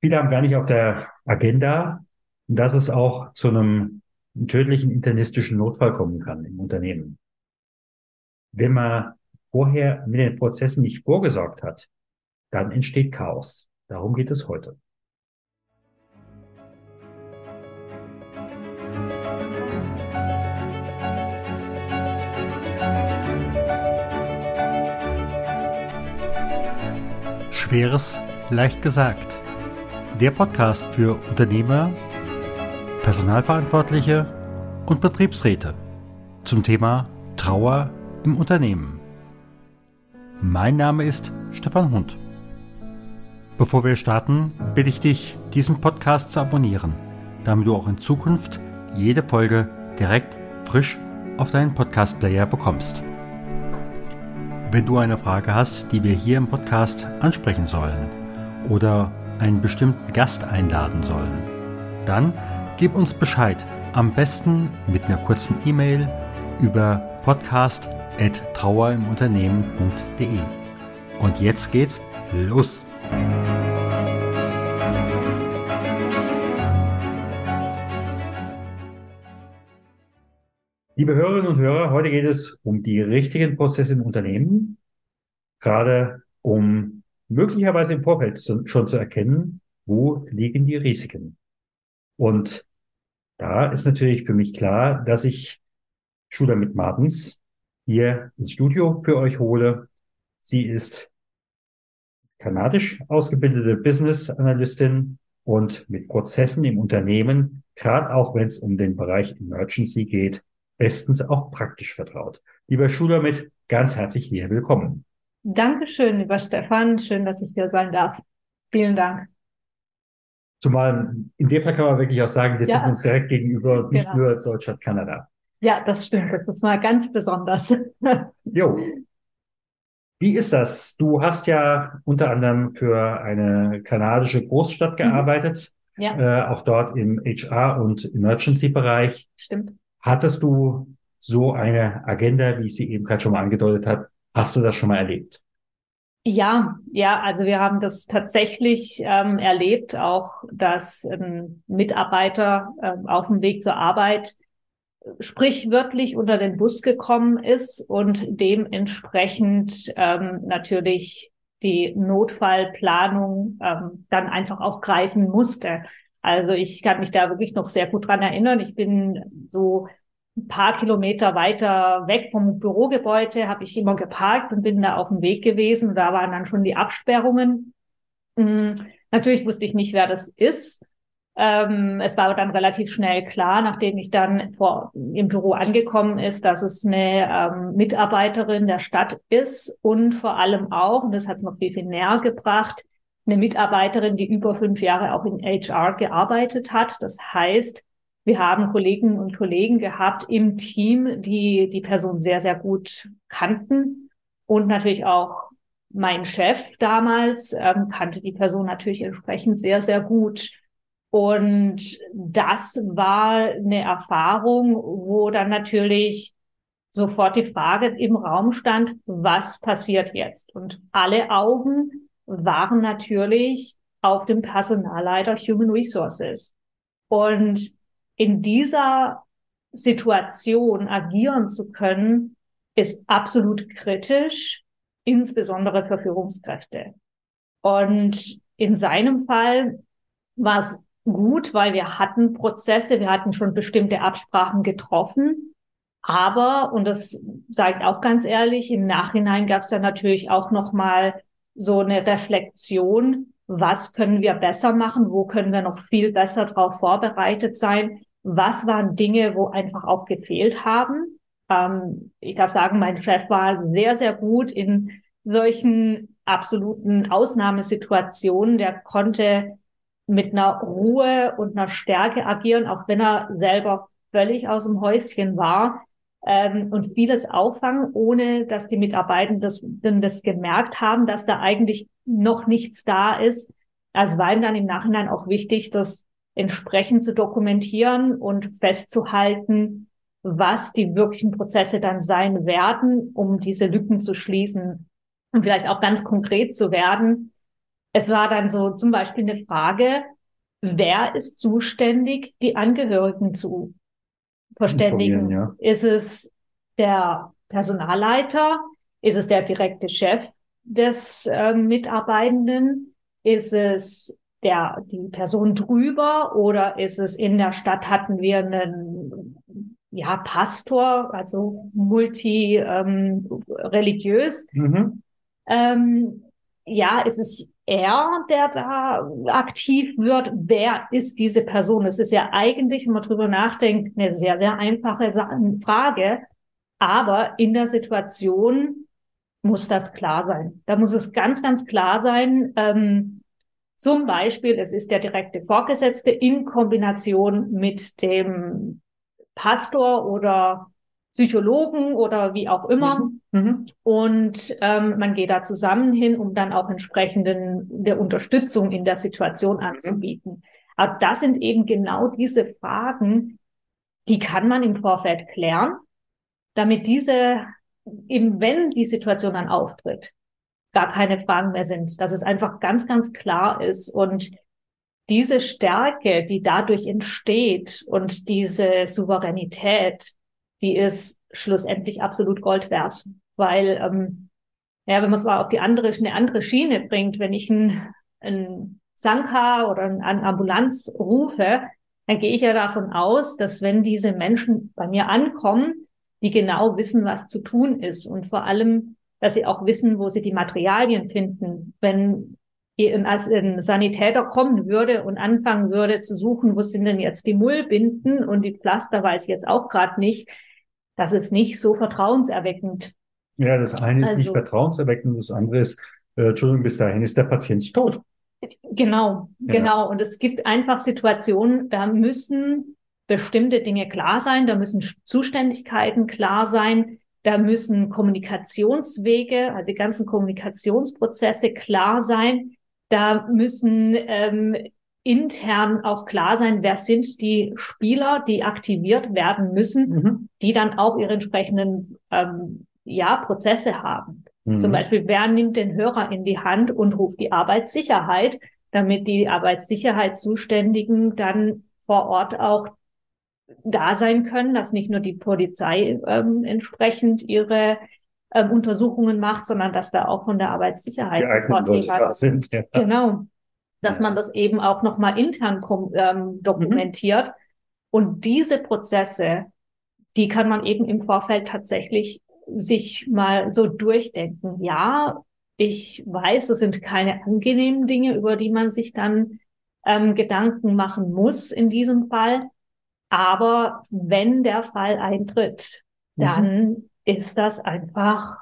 Viele haben gar nicht auf der Agenda, dass es auch zu einem tödlichen internistischen Notfall kommen kann im Unternehmen. Wenn man vorher mit den Prozessen nicht vorgesorgt hat, dann entsteht Chaos. Darum geht es heute. Schweres leicht gesagt. Der Podcast für Unternehmer, Personalverantwortliche und Betriebsräte zum Thema Trauer im Unternehmen. Mein Name ist Stefan Hund. Bevor wir starten, bitte ich dich, diesen Podcast zu abonnieren, damit du auch in Zukunft jede Folge direkt frisch auf deinen Podcast-Player bekommst. Wenn du eine Frage hast, die wir hier im Podcast ansprechen sollen oder einen bestimmten Gast einladen sollen, dann gib uns Bescheid. Am besten mit einer kurzen E-Mail über podcast.trauerimunternehmen.de. Und jetzt geht's los! Liebe Hörerinnen und Hörer, heute geht es um die richtigen Prozesse im Unternehmen, gerade um möglicherweise im Vorfeld schon zu erkennen, wo liegen die Risiken. Und da ist natürlich für mich klar, dass ich Schula mit Martens hier ins Studio für euch hole. Sie ist kanadisch ausgebildete Business Analystin und mit Prozessen im Unternehmen, gerade auch wenn es um den Bereich Emergency geht, bestens auch praktisch vertraut. Lieber Schuler mit, ganz herzlich hier willkommen. Dankeschön, lieber Stefan. Schön, dass ich hier sein darf. Vielen Dank. Zumal in dem Fall kann man wirklich auch sagen, wir ja. sind uns direkt gegenüber, nicht genau. nur Deutschland, Kanada. Ja, das stimmt. Das ist mal ganz besonders. jo. Wie ist das? Du hast ja unter anderem für eine kanadische Großstadt mhm. gearbeitet, mhm. ja. äh, auch dort im HR- und Emergency-Bereich. Stimmt. Hattest du so eine Agenda, wie ich sie eben gerade schon mal angedeutet habe, Hast du das schon mal erlebt? Ja, ja, also wir haben das tatsächlich ähm, erlebt, auch dass ein Mitarbeiter ähm, auf dem Weg zur Arbeit sprichwörtlich unter den Bus gekommen ist und dementsprechend ähm, natürlich die Notfallplanung ähm, dann einfach auch greifen musste. Also ich kann mich da wirklich noch sehr gut dran erinnern. Ich bin so ein paar Kilometer weiter weg vom Bürogebäude habe ich immer geparkt und bin da auf dem Weg gewesen. Da waren dann schon die Absperrungen. Mhm. Natürlich wusste ich nicht, wer das ist. Ähm, es war dann relativ schnell klar, nachdem ich dann vor, im Büro angekommen ist, dass es eine ähm, Mitarbeiterin der Stadt ist und vor allem auch, und das hat es noch viel, viel näher gebracht, eine Mitarbeiterin, die über fünf Jahre auch in HR gearbeitet hat. Das heißt, wir haben Kollegen und Kollegen gehabt im Team, die die Person sehr, sehr gut kannten und natürlich auch mein Chef damals ähm, kannte die Person natürlich entsprechend sehr, sehr gut. Und das war eine Erfahrung, wo dann natürlich sofort die Frage im Raum stand, was passiert jetzt? Und alle Augen waren natürlich auf dem Personalleiter Human Resources. Und in dieser Situation agieren zu können, ist absolut kritisch, insbesondere für Führungskräfte. Und in seinem Fall war es gut, weil wir hatten Prozesse, wir hatten schon bestimmte Absprachen getroffen. Aber, und das sage ich auch ganz ehrlich, im Nachhinein gab es dann natürlich auch nochmal so eine Reflexion, was können wir besser machen, wo können wir noch viel besser darauf vorbereitet sein, was waren Dinge, wo einfach auch gefehlt haben. Ähm, ich darf sagen, mein Chef war sehr, sehr gut in solchen absoluten Ausnahmesituationen. Der konnte mit einer Ruhe und einer Stärke agieren, auch wenn er selber völlig aus dem Häuschen war ähm, und vieles auffangen, ohne dass die Mitarbeitenden das, das gemerkt haben, dass da eigentlich noch nichts da ist. Es war ihm dann im Nachhinein auch wichtig, dass entsprechend zu dokumentieren und festzuhalten, was die wirklichen Prozesse dann sein werden, um diese Lücken zu schließen und vielleicht auch ganz konkret zu werden. es war dann so zum Beispiel eine Frage, wer ist zuständig, die Angehörigen zu verständigen? Ja. Ist es der Personalleiter? Ist es der direkte Chef des äh, Mitarbeitenden? Ist es der, die Person drüber oder ist es in der Stadt hatten wir einen ja, Pastor, also multi ähm, religiös. Mhm. Ähm, ja, ist es er, der da aktiv wird? Wer ist diese Person? Es ist ja eigentlich, wenn man drüber nachdenkt, eine sehr, sehr einfache Frage. Aber in der Situation muss das klar sein. Da muss es ganz, ganz klar sein. Ähm, zum Beispiel, es ist der direkte Vorgesetzte in Kombination mit dem Pastor oder Psychologen oder wie auch immer. Mhm. Mhm. Und ähm, man geht da zusammen hin, um dann auch entsprechenden der Unterstützung in der Situation mhm. anzubieten. Aber das sind eben genau diese Fragen, die kann man im Vorfeld klären, damit diese, eben wenn die Situation dann auftritt, gar keine Fragen mehr sind, dass es einfach ganz, ganz klar ist und diese Stärke, die dadurch entsteht und diese Souveränität, die ist schlussendlich absolut Gold wert. Weil, ähm, ja, wenn man es mal auf die andere, eine andere Schiene bringt, wenn ich ein, ein Sanka oder eine Ambulanz rufe, dann gehe ich ja davon aus, dass wenn diese Menschen bei mir ankommen, die genau wissen, was zu tun ist und vor allem, dass sie auch wissen, wo sie die Materialien finden. Wenn als ein Sanitäter kommen würde und anfangen würde zu suchen, wo sind denn jetzt die Mullbinden und die Pflaster weiß ich jetzt auch gerade nicht, das ist nicht so vertrauenserweckend. Ja, das eine ist also, nicht vertrauenserweckend, das andere ist, äh, Entschuldigung, bis dahin ist der Patient tot. Genau, ja. genau. Und es gibt einfach Situationen, da müssen bestimmte Dinge klar sein, da müssen Zuständigkeiten klar sein, da müssen Kommunikationswege, also die ganzen Kommunikationsprozesse klar sein. Da müssen ähm, intern auch klar sein, wer sind die Spieler, die aktiviert werden müssen, mhm. die dann auch ihre entsprechenden ähm, ja, Prozesse haben. Mhm. Zum Beispiel, wer nimmt den Hörer in die Hand und ruft die Arbeitssicherheit, damit die Arbeitssicherheitszuständigen dann vor Ort auch da sein können, dass nicht nur die Polizei ähm, entsprechend ihre ähm, Untersuchungen macht, sondern dass da auch von der Arbeitssicherheit Leute sind. Ja. Genau dass man das eben auch nochmal intern ähm, dokumentiert. Mhm. Und diese Prozesse, die kann man eben im Vorfeld tatsächlich sich mal so durchdenken. Ja, ich weiß, es sind keine angenehmen Dinge, über die man sich dann ähm, Gedanken machen muss in diesem Fall. Aber wenn der Fall eintritt, mhm. dann ist das einfach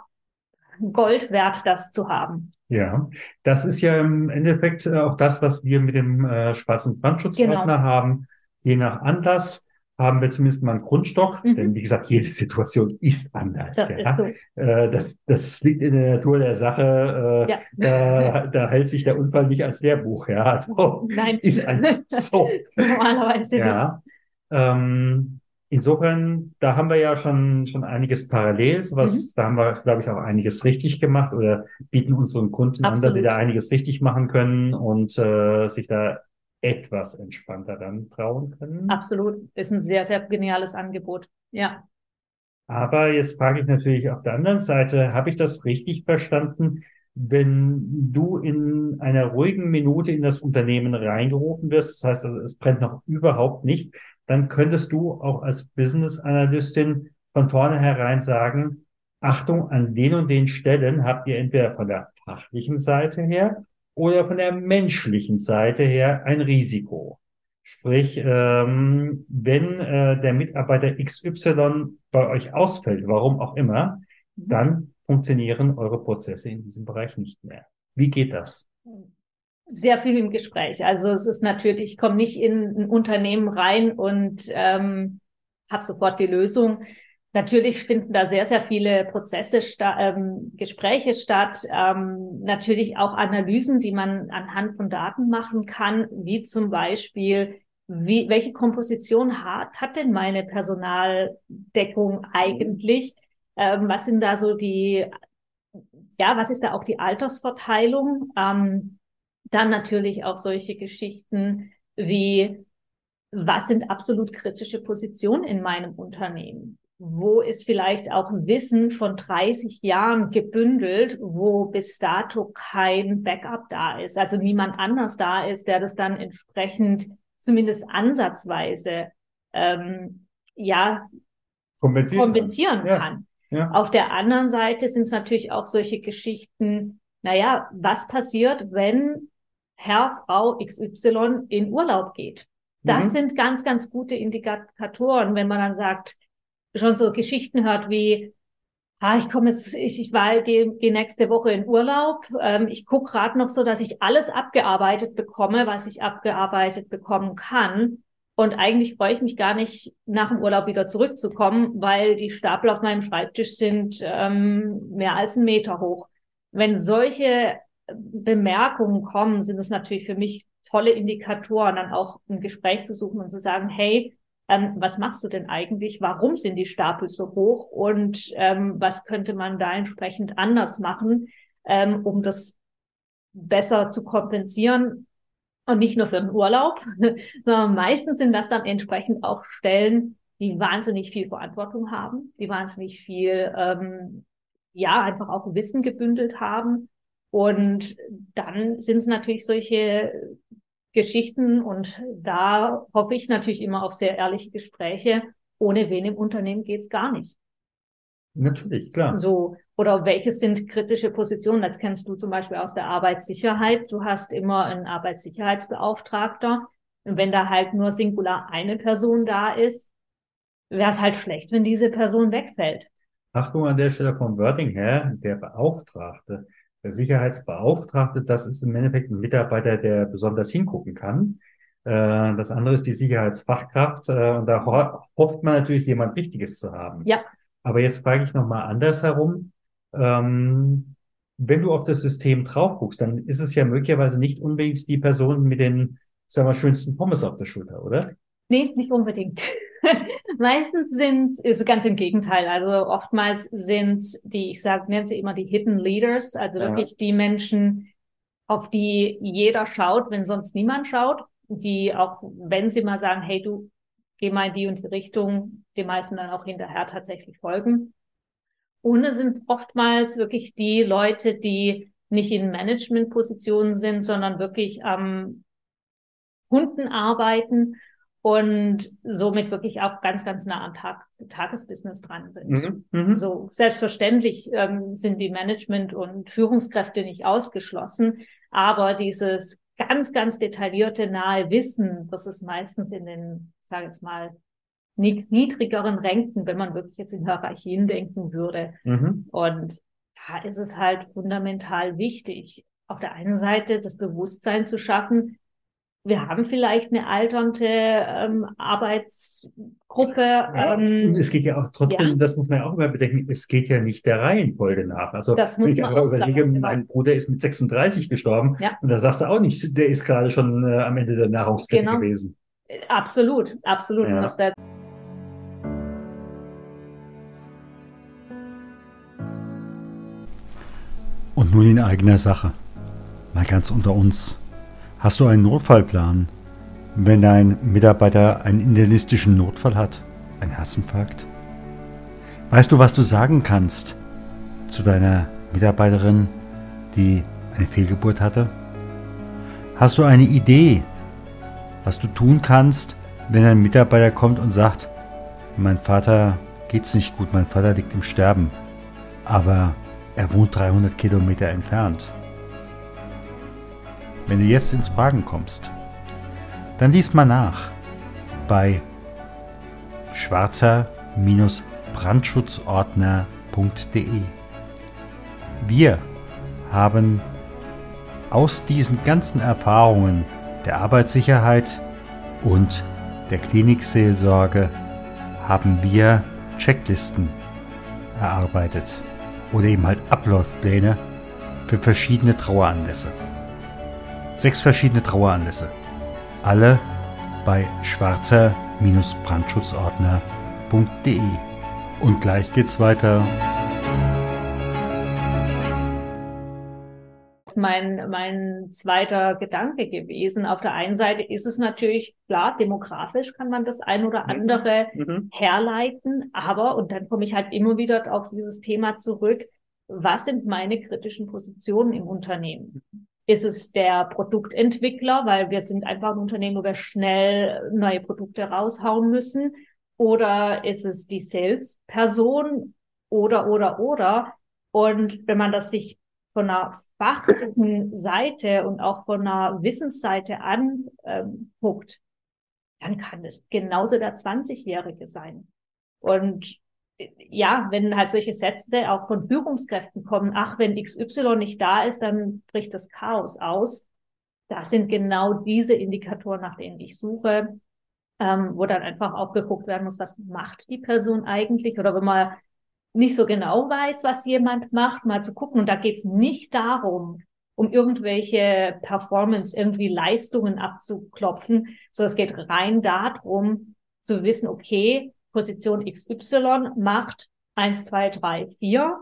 Gold wert, das zu haben. Ja, das ist ja im Endeffekt äh, auch das, was wir mit dem äh, schwarzen Brandschutzordner genau. haben. Je nach Anlass haben wir zumindest mal einen Grundstock, mhm. denn wie gesagt, jede Situation ist anders. Das, ja. ist so. äh, das, das liegt in der Natur der Sache. Äh, ja. da, da hält sich der Unfall nicht als Lehrbuch. Ja, also Nein. ist einfach so. Normalerweise ja. nicht. Ähm, Insofern, da haben wir ja schon, schon einiges parallel. Sowas, mhm. da haben wir, glaube ich, auch einiges richtig gemacht oder bieten unseren Kunden Absolut. an, dass sie da einiges richtig machen können und äh, sich da etwas entspannter dann trauen können. Absolut. Ist ein sehr, sehr geniales Angebot. Ja. Aber jetzt frage ich natürlich auf der anderen Seite, habe ich das richtig verstanden? Wenn du in einer ruhigen Minute in das Unternehmen reingerufen wirst, das heißt also, es brennt noch überhaupt nicht, dann könntest du auch als Business Analystin von vornherein sagen, Achtung, an den und den Stellen habt ihr entweder von der fachlichen Seite her oder von der menschlichen Seite her ein Risiko. Sprich, ähm, wenn äh, der Mitarbeiter XY bei euch ausfällt, warum auch immer, mhm. dann funktionieren eure Prozesse in diesem Bereich nicht mehr. Wie geht das? Sehr viel im Gespräch. Also es ist natürlich, ich komme nicht in ein Unternehmen rein und ähm, habe sofort die Lösung. Natürlich finden da sehr, sehr viele Prozesse, sta ähm, Gespräche statt, ähm, natürlich auch Analysen, die man anhand von Daten machen kann, wie zum Beispiel, wie, welche Komposition hat, hat denn meine Personaldeckung eigentlich? Ähm, was sind da so die, ja, was ist da auch die Altersverteilung? Ähm, Dann natürlich auch solche Geschichten wie, was sind absolut kritische Positionen in meinem Unternehmen? Wo ist vielleicht auch Wissen von 30 Jahren gebündelt, wo bis dato kein Backup da ist, also niemand anders da ist, der das dann entsprechend zumindest ansatzweise ähm, ja kompensieren, kompensieren kann. kann. Ja. Ja. Auf der anderen Seite sind es natürlich auch solche Geschichten, naja, was passiert, wenn Herr, Frau XY in Urlaub geht? Das mhm. sind ganz, ganz gute Indikatoren, wenn man dann sagt, schon so Geschichten hört wie, ah, ich komme jetzt, ich, ich war, gehe geh nächste Woche in Urlaub. Ähm, ich gucke gerade noch so, dass ich alles abgearbeitet bekomme, was ich abgearbeitet bekommen kann. Und eigentlich freue ich mich gar nicht, nach dem Urlaub wieder zurückzukommen, weil die Stapel auf meinem Schreibtisch sind ähm, mehr als einen Meter hoch. Wenn solche Bemerkungen kommen, sind es natürlich für mich tolle Indikatoren, dann auch ein Gespräch zu suchen und zu sagen, hey, ähm, was machst du denn eigentlich? Warum sind die Stapel so hoch? Und ähm, was könnte man da entsprechend anders machen, ähm, um das besser zu kompensieren? Und nicht nur für den Urlaub, sondern meistens sind das dann entsprechend auch Stellen, die wahnsinnig viel Verantwortung haben, die wahnsinnig viel, ähm, ja, einfach auch Wissen gebündelt haben und dann sind es natürlich solche Geschichten und da hoffe ich natürlich immer auf sehr ehrliche Gespräche. Ohne wen im Unternehmen geht's gar nicht. Natürlich, klar. So, oder welches sind kritische Positionen? Das kennst du zum Beispiel aus der Arbeitssicherheit. Du hast immer einen Arbeitssicherheitsbeauftragter. Und wenn da halt nur singular eine Person da ist, wäre es halt schlecht, wenn diese Person wegfällt. Achtung an der Stelle vom Wording her, der Beauftragte der Sicherheitsbeauftragte, das ist im Endeffekt ein Mitarbeiter, der besonders hingucken kann. Äh, das andere ist die Sicherheitsfachkraft. Äh, und da hofft man natürlich, jemand Richtiges zu haben. Ja. Aber jetzt frage ich nochmal andersherum. Ähm, wenn du auf das System drauf guckst, dann ist es ja möglicherweise nicht unbedingt die Person mit den, sagen wir, schönsten Pommes auf der Schulter, oder? Nee, nicht unbedingt. Meistens sind ist ganz im Gegenteil. Also oftmals sind die, ich sage, nennen sie immer die Hidden Leaders, also ja. wirklich die Menschen, auf die jeder schaut, wenn sonst niemand schaut, die auch, wenn sie mal sagen, hey, du geh mal in die und die Richtung, die meisten dann auch hinterher tatsächlich folgen. Und es sind oftmals wirklich die Leute, die nicht in Managementpositionen sind, sondern wirklich am Kunden arbeiten und somit wirklich auch ganz, ganz nah am Tag, Tagesbusiness dran sind. Mhm, mh. So selbstverständlich ähm, sind die Management- und Führungskräfte nicht ausgeschlossen, aber dieses ganz, ganz detaillierte nahe Wissen, das ist meistens in den, sage jetzt mal, niedrigeren Ränken, wenn man wirklich jetzt in Hierarchien denken würde. Mhm. Und da ist es halt fundamental wichtig, auf der einen Seite das Bewusstsein zu schaffen, wir haben vielleicht eine alternde ähm, Arbeitsgruppe. Ja, ähm, es geht ja auch trotzdem, ja. das muss man ja auch immer bedenken, es geht ja nicht der Reihenfolge nach. Also das muss ich man auch überlege, sagen, genau. mein Bruder ist mit 36 gestorben ja. und da sagst du auch nicht, der ist gerade schon äh, am Ende der Nahrungskette genau. gewesen. Absolut, absolut. Ja. Und nun in eigener Sache. Mal ganz unter uns. Hast du einen Notfallplan, wenn dein Mitarbeiter einen internistischen Notfall hat, ein Herzinfarkt? Weißt du, was du sagen kannst zu deiner Mitarbeiterin, die eine Fehlgeburt hatte? Hast du eine Idee, was du tun kannst, wenn ein Mitarbeiter kommt und sagt, mein Vater geht's nicht gut, mein Vater liegt im Sterben, aber er wohnt 300 Kilometer entfernt. Wenn du jetzt ins Fragen kommst, dann lies mal nach bei schwarzer-brandschutzordner.de. Wir haben aus diesen ganzen Erfahrungen der Arbeitssicherheit und der Klinikseelsorge haben wir Checklisten erarbeitet oder eben halt Ablaufpläne für verschiedene Traueranlässe. Sechs verschiedene Traueranlässe. Alle bei schwarzer-brandschutzordner.de. Und gleich geht's weiter. mein, mein zweiter Gedanke gewesen. Auf der einen Seite ist es natürlich klar, demografisch kann man das ein oder mhm. andere mhm. herleiten, aber, und dann komme ich halt immer wieder auf dieses Thema zurück, was sind meine kritischen Positionen im Unternehmen? Ist es der Produktentwickler, weil wir sind einfach ein Unternehmen, wo wir schnell neue Produkte raushauen müssen? Oder ist es die Salesperson? Oder, oder, oder? Und wenn man das sich von einer fachlichen Seite und auch von einer Wissensseite anguckt, dann kann es genauso der 20-Jährige sein. Und ja, wenn halt solche Sätze auch von Führungskräften kommen, ach, wenn XY nicht da ist, dann bricht das Chaos aus. Das sind genau diese Indikatoren, nach denen ich suche, ähm, wo dann einfach auch geguckt werden muss, was macht die Person eigentlich? Oder wenn man nicht so genau weiß, was jemand macht, mal zu gucken. Und da geht es nicht darum, um irgendwelche Performance, irgendwie Leistungen abzuklopfen, sondern es geht rein darum, zu wissen, okay, Position XY macht eins, zwei, drei, vier.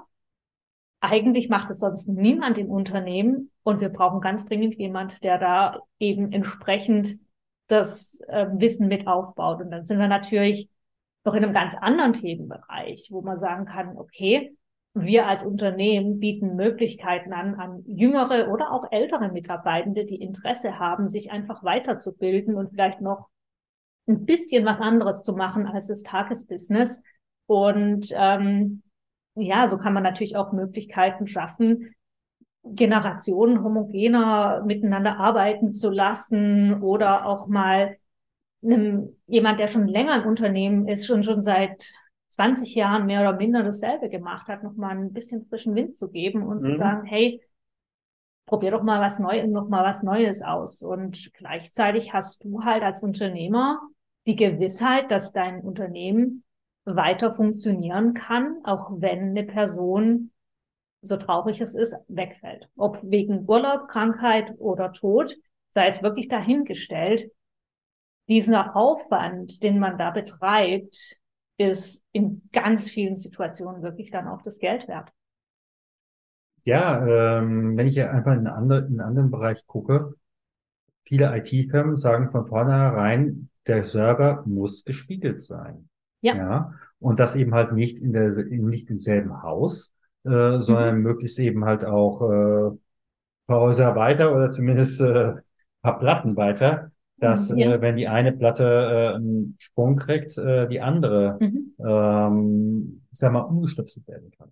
Eigentlich macht es sonst niemand im Unternehmen und wir brauchen ganz dringend jemand, der da eben entsprechend das äh, Wissen mit aufbaut. Und dann sind wir natürlich noch in einem ganz anderen Themenbereich, wo man sagen kann, okay, wir als Unternehmen bieten Möglichkeiten an, an jüngere oder auch ältere Mitarbeitende, die Interesse haben, sich einfach weiterzubilden und vielleicht noch ein bisschen was anderes zu machen als das Tagesbusiness. Und ähm, ja, so kann man natürlich auch Möglichkeiten schaffen, Generationen homogener miteinander arbeiten zu lassen oder auch mal einem, jemand, der schon länger im Unternehmen ist, schon, schon seit 20 Jahren mehr oder minder dasselbe gemacht hat, noch mal ein bisschen frischen Wind zu geben und mhm. zu sagen, hey, probier doch mal was Neues, noch mal was Neues aus. Und gleichzeitig hast du halt als Unternehmer die Gewissheit, dass dein Unternehmen weiter funktionieren kann, auch wenn eine Person, so traurig es ist, wegfällt. Ob wegen Urlaub, Krankheit oder Tod, sei jetzt wirklich dahingestellt. Dieser Aufwand, den man da betreibt, ist in ganz vielen Situationen wirklich dann auch das Geld wert. Ja, ähm, wenn ich ja einfach in, andere, in einen anderen Bereich gucke, viele IT-Firmen sagen von vornherein, der Server muss gespiegelt sein. Ja. ja. Und das eben halt nicht in der, nicht im selben Haus, äh, sondern mhm. möglichst eben halt auch äh, paar Häuser weiter oder zumindest äh, paar Platten weiter, dass ja. äh, wenn die eine Platte äh, einen Sprung kriegt, äh, die andere, mhm. ähm, ich sag mal, umgestöpselt werden kann.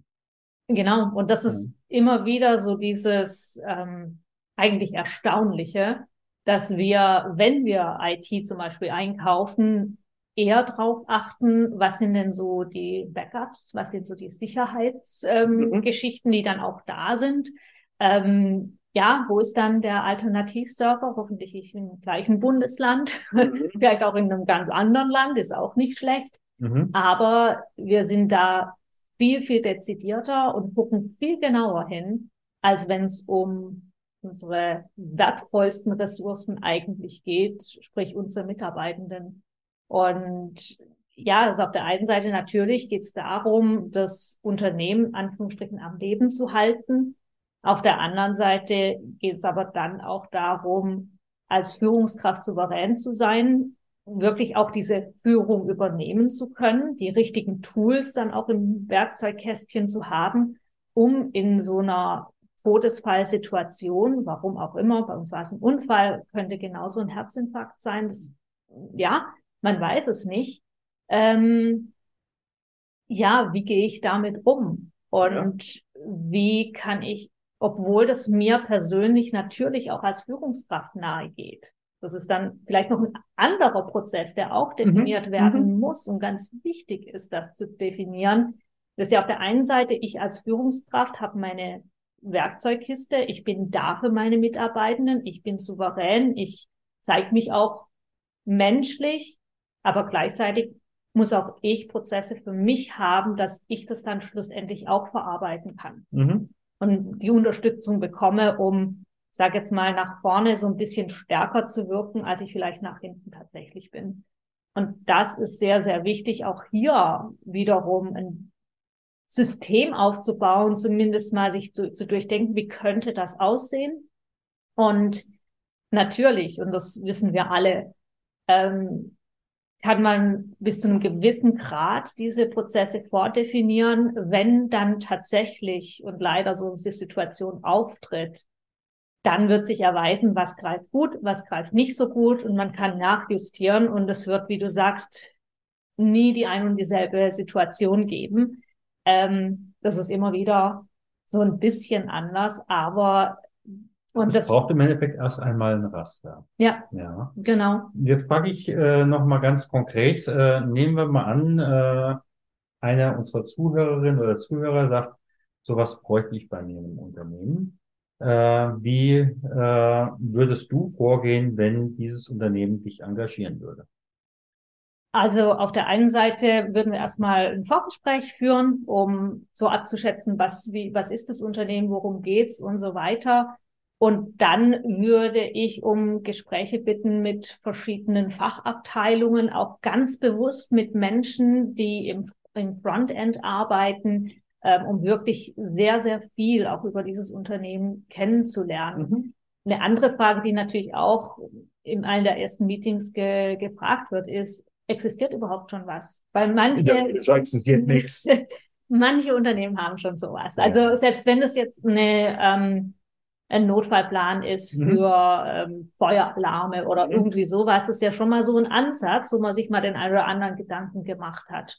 Genau, und das ist ja. immer wieder so dieses ähm, eigentlich Erstaunliche, dass wir, wenn wir IT zum Beispiel einkaufen, eher darauf achten, was sind denn so die Backups, was sind so die Sicherheitsgeschichten, ähm, mhm. die dann auch da sind. Ähm, ja, wo ist dann der Alternativserver? Hoffentlich im gleichen Bundesland, mhm. vielleicht auch in einem ganz anderen Land, ist auch nicht schlecht. Mhm. Aber wir sind da viel, viel dezidierter und gucken viel genauer hin, als wenn es um unsere wertvollsten Ressourcen eigentlich geht, sprich unsere Mitarbeitenden. Und ja, also auf der einen Seite natürlich geht es darum, das Unternehmen Anführungsstrichen am Leben zu halten. Auf der anderen Seite geht es aber dann auch darum, als Führungskraft souverän zu sein, wirklich auch diese Führung übernehmen zu können, die richtigen Tools dann auch im Werkzeugkästchen zu haben, um in so einer Todesfallsituation, warum auch immer, bei uns war es ein Unfall, könnte genauso ein Herzinfarkt sein, das, ja, man weiß es nicht. Ähm, ja, wie gehe ich damit um? Und ja. wie kann ich, obwohl das mir persönlich natürlich auch als Führungskraft nahe geht, das ist dann vielleicht noch ein anderer Prozess, der auch mhm. definiert mhm. werden mhm. muss und ganz wichtig ist, das zu definieren. Das ist ja auf der einen Seite, ich als Führungskraft habe meine Werkzeugkiste. Ich bin da für meine Mitarbeitenden. Ich bin souverän. Ich zeige mich auch menschlich, aber gleichzeitig muss auch ich Prozesse für mich haben, dass ich das dann schlussendlich auch verarbeiten kann. Mhm. Und die Unterstützung bekomme, um, sag jetzt mal, nach vorne so ein bisschen stärker zu wirken, als ich vielleicht nach hinten tatsächlich bin. Und das ist sehr, sehr wichtig, auch hier wiederum ein System aufzubauen, zumindest mal sich zu, zu durchdenken, wie könnte das aussehen. Und natürlich, und das wissen wir alle, ähm, kann man bis zu einem gewissen Grad diese Prozesse vordefinieren, wenn dann tatsächlich und leider so eine Situation auftritt, dann wird sich erweisen, was greift gut, was greift nicht so gut und man kann nachjustieren und es wird, wie du sagst, nie die ein und dieselbe Situation geben. Ähm, das ist immer wieder so ein bisschen anders, aber und das, das braucht im Endeffekt erst einmal ein Raster. Ja, ja. genau. Jetzt frage ich äh, noch mal ganz konkret, äh, nehmen wir mal an, äh, einer unserer Zuhörerinnen oder Zuhörer sagt, sowas bräuchte ich bei mir im Unternehmen. Äh, wie äh, würdest du vorgehen, wenn dieses Unternehmen dich engagieren würde? Also auf der einen Seite würden wir erstmal ein Vorgespräch führen, um so abzuschätzen, was, wie, was ist das Unternehmen, worum geht's und so weiter. Und dann würde ich um Gespräche bitten mit verschiedenen Fachabteilungen, auch ganz bewusst mit Menschen, die im, im Frontend arbeiten, ähm, um wirklich sehr, sehr viel auch über dieses Unternehmen kennenzulernen. Mhm. Eine andere Frage, die natürlich auch in einem der ersten Meetings ge gefragt wird, ist, existiert überhaupt schon was? Weil manche, ja, existiert nichts. manche Unternehmen haben schon sowas. Also selbst wenn das jetzt eine, ähm, ein Notfallplan ist mhm. für ähm, Feueralarme oder mhm. irgendwie sowas, ist ja schon mal so ein Ansatz, wo man sich mal den einen oder anderen Gedanken gemacht hat.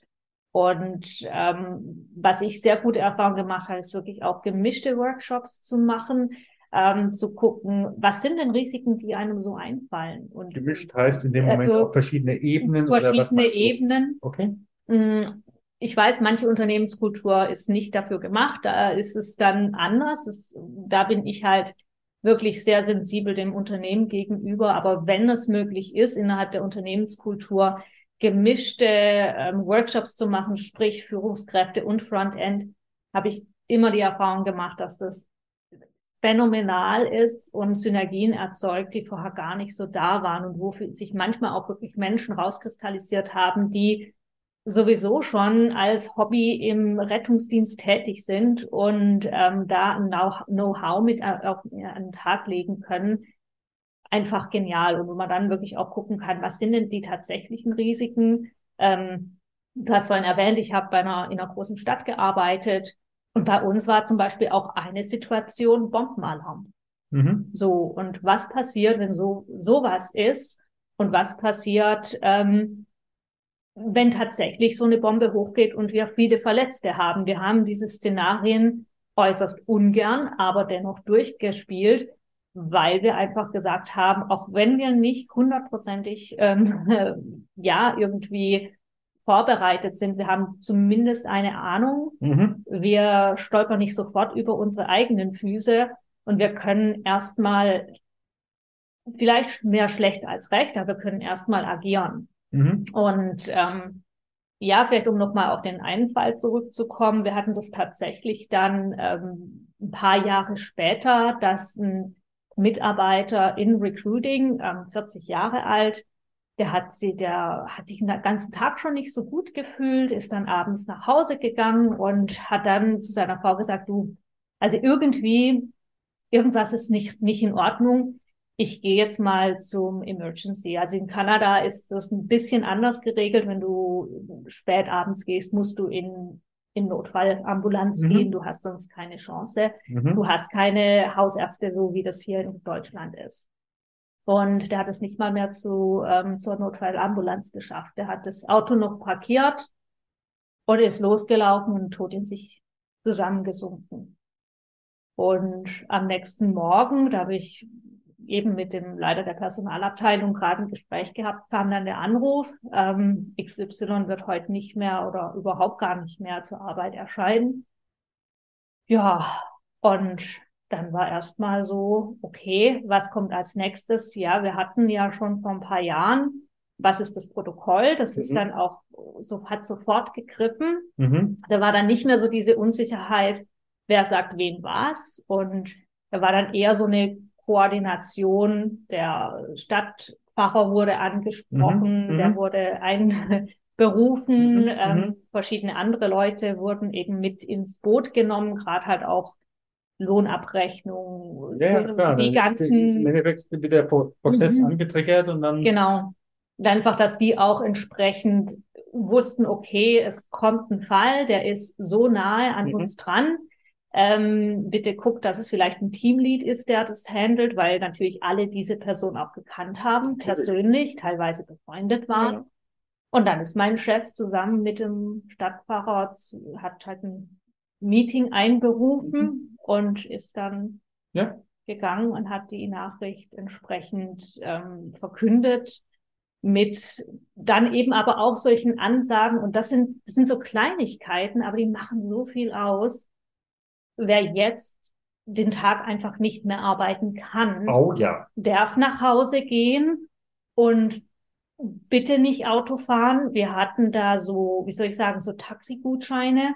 Und ähm, was ich sehr gute Erfahrung gemacht habe, ist wirklich auch gemischte Workshops zu machen, ähm, zu gucken, was sind denn Risiken, die einem so einfallen. Und gemischt heißt in dem Moment also, auch verschiedene Ebenen verschiedene oder was Ebenen. Okay. Mm, ich weiß, manche Unternehmenskultur ist nicht dafür gemacht. Da ist es dann anders. Es, da bin ich halt wirklich sehr sensibel dem Unternehmen gegenüber. Aber wenn es möglich ist, innerhalb der Unternehmenskultur gemischte ähm, Workshops zu machen, sprich Führungskräfte und Frontend, habe ich immer die Erfahrung gemacht, dass das phänomenal ist und Synergien erzeugt, die vorher gar nicht so da waren und wo sich manchmal auch wirklich Menschen rauskristallisiert haben, die sowieso schon als Hobby im Rettungsdienst tätig sind und ähm, da ein Know-how mit äh, auf, ja, an den Tag legen können, einfach genial. Und wo man dann wirklich auch gucken kann, was sind denn die tatsächlichen Risiken? Ähm, du hast vorhin erwähnt, ich habe bei einer, in einer großen Stadt gearbeitet und bei uns war zum Beispiel auch eine Situation Bombenalarm. Mhm. So, und was passiert, wenn so sowas ist? Und was passiert, ähm, wenn tatsächlich so eine Bombe hochgeht und wir viele Verletzte haben? Wir haben diese Szenarien äußerst ungern, aber dennoch durchgespielt, weil wir einfach gesagt haben, auch wenn wir nicht hundertprozentig ähm, ja irgendwie vorbereitet sind, wir haben zumindest eine Ahnung, mhm. wir stolpern nicht sofort über unsere eigenen Füße und wir können erstmal vielleicht mehr schlecht als recht, aber wir können erstmal agieren. Mhm. Und ähm, ja, vielleicht um nochmal auf den einen Fall zurückzukommen, wir hatten das tatsächlich dann ähm, ein paar Jahre später, dass ein Mitarbeiter in Recruiting, ähm, 40 Jahre alt, der hat sie, der hat sich den ganzen Tag schon nicht so gut gefühlt, ist dann abends nach Hause gegangen und hat dann zu seiner Frau gesagt, du, also irgendwie, irgendwas ist nicht, nicht in Ordnung. Ich gehe jetzt mal zum Emergency. Also in Kanada ist das ein bisschen anders geregelt. Wenn du spät abends gehst, musst du in in Notfallambulanz mhm. gehen. Du hast sonst keine Chance. Mhm. Du hast keine Hausärzte, so wie das hier in Deutschland ist. Und der hat es nicht mal mehr zu, ähm, zur Notfallambulanz geschafft. Der hat das Auto noch parkiert und ist losgelaufen und tot in sich zusammengesunken. Und am nächsten Morgen, da habe ich eben mit dem Leiter der Personalabteilung gerade ein Gespräch gehabt, kam dann der Anruf, ähm, XY wird heute nicht mehr oder überhaupt gar nicht mehr zur Arbeit erscheinen. Ja, und dann war erstmal so, okay, was kommt als nächstes? Ja, wir hatten ja schon vor ein paar Jahren, was ist das Protokoll? Das mhm. ist dann auch so, hat sofort gegriffen. Mhm. Da war dann nicht mehr so diese Unsicherheit, wer sagt wem was. Und da war dann eher so eine Koordination. Der Stadtpfarrer wurde angesprochen, mhm. der mhm. wurde ein berufen. Mhm, ähm, mhm. verschiedene andere Leute wurden eben mit ins Boot genommen, gerade halt auch Lohnabrechnung, Ja, klar. die dann ist, ist im ganzen, Endeffekt wird der Pro- Prozess Mhm. angetriggert und dann genau. Und einfach, dass die auch entsprechend wussten, okay, es kommt ein Fall, der ist so nahe an Mhm. uns dran. Ähm, bitte guckt, dass es vielleicht ein Teamlead ist, der das handelt, weil natürlich alle diese Person auch gekannt haben, persönlich, teilweise befreundet waren. Ja. Und dann ist mein Chef zusammen mit dem Stadtpfarrer, hat halt ein Meeting einberufen und ist dann Ja. gegangen und hat die Nachricht entsprechend ähm, verkündet mit dann eben aber auch solchen Ansagen und das sind das sind so Kleinigkeiten, aber die machen so viel aus. Wer jetzt den Tag einfach nicht mehr arbeiten kann, Oh ja. darf nach Hause gehen und bitte nicht Auto fahren. Wir hatten da so, wie soll ich sagen, so Taxigutscheine.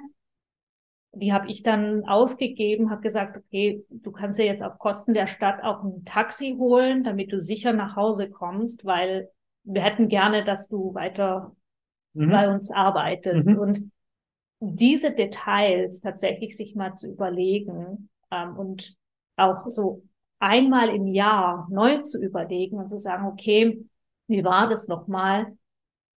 Die habe ich dann ausgegeben, habe gesagt, okay, du kannst ja jetzt auf Kosten der Stadt auch ein Taxi holen, damit du sicher nach Hause kommst, weil wir hätten gerne, dass du weiter Mhm. bei uns arbeitest. Mhm. Und diese Details tatsächlich sich mal zu überlegen ähm, und auch so einmal im Jahr neu zu überlegen und zu sagen, okay, wie war das nochmal?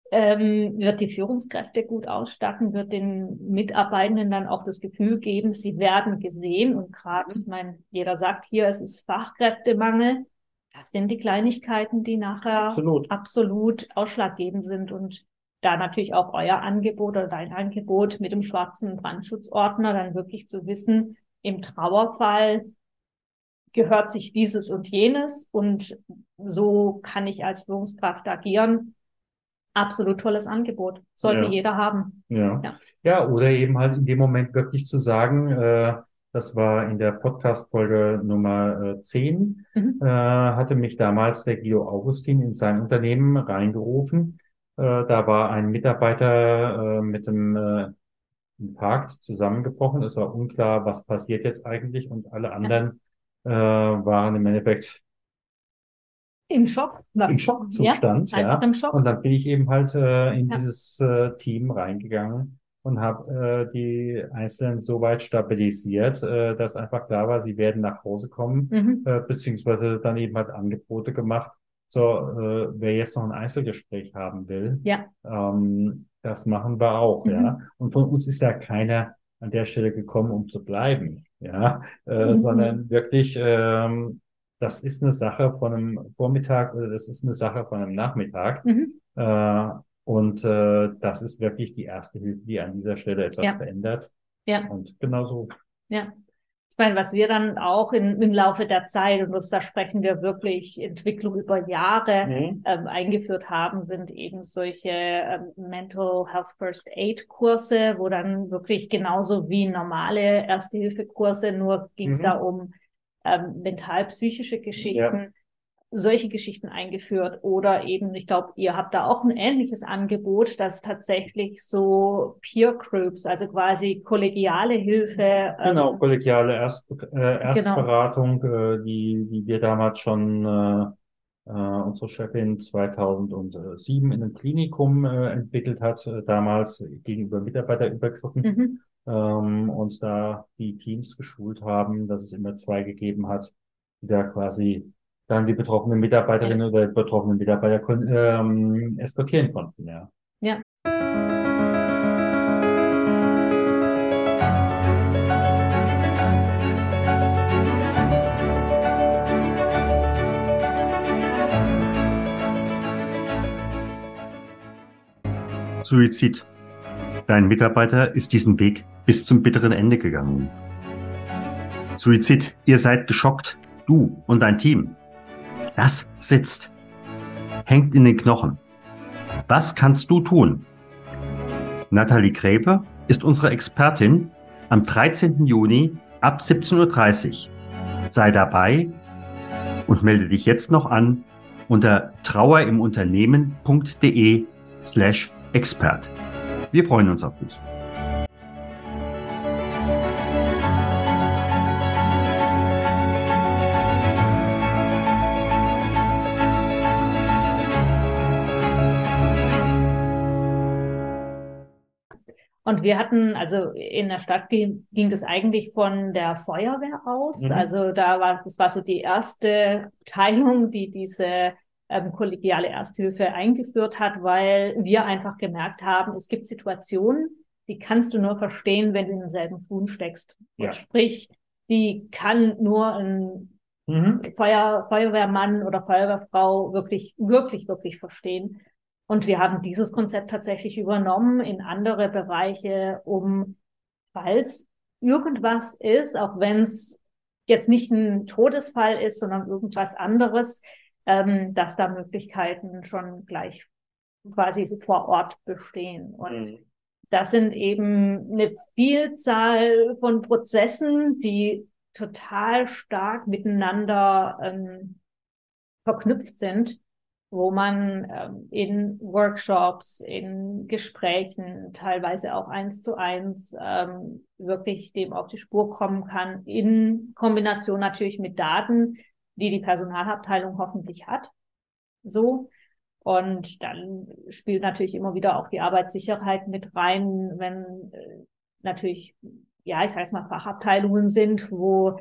Ähm, wird die Führungskräfte gut ausstatten, wird den Mitarbeitenden dann auch das Gefühl geben, sie werden gesehen und gerade, ich meine, jeder sagt hier, es ist Fachkräftemangel. Das sind die Kleinigkeiten, die nachher Absolut. absolut ausschlaggebend sind und da natürlich auch euer Angebot oder dein Angebot mit dem schwarzen Brandschutzordner dann wirklich zu wissen, im Trauerfall gehört sich dieses und jenes und so kann ich als Führungskraft agieren. Absolut tolles Angebot. Sollte Ja. jeder haben. Ja. Ja. Ja, oder eben halt in dem Moment wirklich zu sagen, äh, das war in der Podcast-Folge Nummer äh, 10, Mhm. äh, hatte mich damals der Guido Augustin in sein Unternehmen reingerufen. Äh, da war ein Mitarbeiter äh, mit dem äh, Infarkt zusammengebrochen. Es war unklar, was passiert jetzt eigentlich und alle anderen äh, waren im Endeffekt Im Schock. im Schockzustand, ja. Einfach im Schock. Und dann bin ich eben halt äh, in Ja. dieses äh, Team reingegangen und habe äh, die Einzelnen so weit stabilisiert, äh, dass einfach klar war, sie werden nach Hause kommen, Mhm. äh, beziehungsweise dann eben halt Angebote gemacht. So, äh, wer jetzt noch ein Einzelgespräch haben will, Ja. ähm, das machen wir auch, Mhm. ja. Und von uns ist da keiner an der Stelle gekommen, um zu bleiben, ja, äh, Mhm. sondern wirklich, ähm, das ist eine Sache von einem Vormittag oder das ist eine Sache von einem Nachmittag. Mhm. Äh, und äh, das ist wirklich die erste Hilfe, die an dieser Stelle etwas Ja. verändert. Ja. Und genauso. Ja. Ich meine, was wir dann auch in, im Laufe der Zeit, und das, da sprechen wir wirklich Entwicklung über Jahre, Mhm. ähm, eingeführt haben, sind eben solche ähm, Mental Health First Aid Kurse, wo dann wirklich genauso wie normale Erste-Hilfe-Kurse, nur ging es Mhm. da um ähm, mental-psychische Geschichten, solche Geschichten eingeführt. Oder eben, ich glaube, ihr habt da auch ein ähnliches Angebot, dass tatsächlich so Peer Groups, also quasi kollegiale Hilfe. ähm, Genau, kollegiale Erst, äh, Erstberatung, äh, die, die wir damals schon äh, äh, unsere Chefin 2007 in einem Klinikum äh, entwickelt hat, äh, damals gegenüber Mitarbeiterübergriffen. Mhm. ähm, und da die Teams geschult haben, dass es immer zwei gegeben hat, die da quasi dann die betroffenen Mitarbeiterinnen oder die betroffenen Mitarbeiter kon ähm, eskortieren konnten, ja. Ja. Suizid. Dein Mitarbeiter ist diesen Weg bis zum bitteren Ende gegangen. Suizid. Ihr seid geschockt. Du und dein Team. Das sitzt. Hängt in den Knochen. Was kannst du tun? Nathalie Gräbe ist unsere Expertin am 13. Juni ab 17.30 Uhr. Sei dabei und melde dich jetzt noch an unter trauerimunternehmen.de slash Expert. Wir freuen uns auf dich. Und wir hatten, also in der Stadt ging, ging das eigentlich von der Feuerwehr aus. Mhm. Also da war, das war so die erste Teilung, die diese ähm, kollegiale Ersthilfe eingeführt hat, weil wir einfach gemerkt haben, es gibt Situationen, die kannst du nur verstehen, wenn du in denselben Schuhen steckst. Ja. sprich, die kann nur ein mhm. Feuer, Feuerwehrmann oder Feuerwehrfrau wirklich, wirklich, wirklich verstehen. Und wir haben dieses Konzept tatsächlich übernommen in andere Bereiche, um, falls irgendwas ist, auch wenn es jetzt nicht ein Todesfall ist, sondern irgendwas anderes, ähm, dass da Möglichkeiten schon gleich quasi vor Ort bestehen. Und mhm. das sind eben eine Vielzahl von Prozessen, die total stark miteinander ähm, verknüpft sind wo man ähm, in Workshops, in Gesprächen, teilweise auch eins zu eins, ähm, wirklich dem auf die Spur kommen kann, in Kombination natürlich mit Daten, die die Personalabteilung hoffentlich hat. So. Und dann spielt natürlich immer wieder auch die Arbeitssicherheit mit rein, wenn äh, natürlich, ja, ich sage es mal, Fachabteilungen sind, wo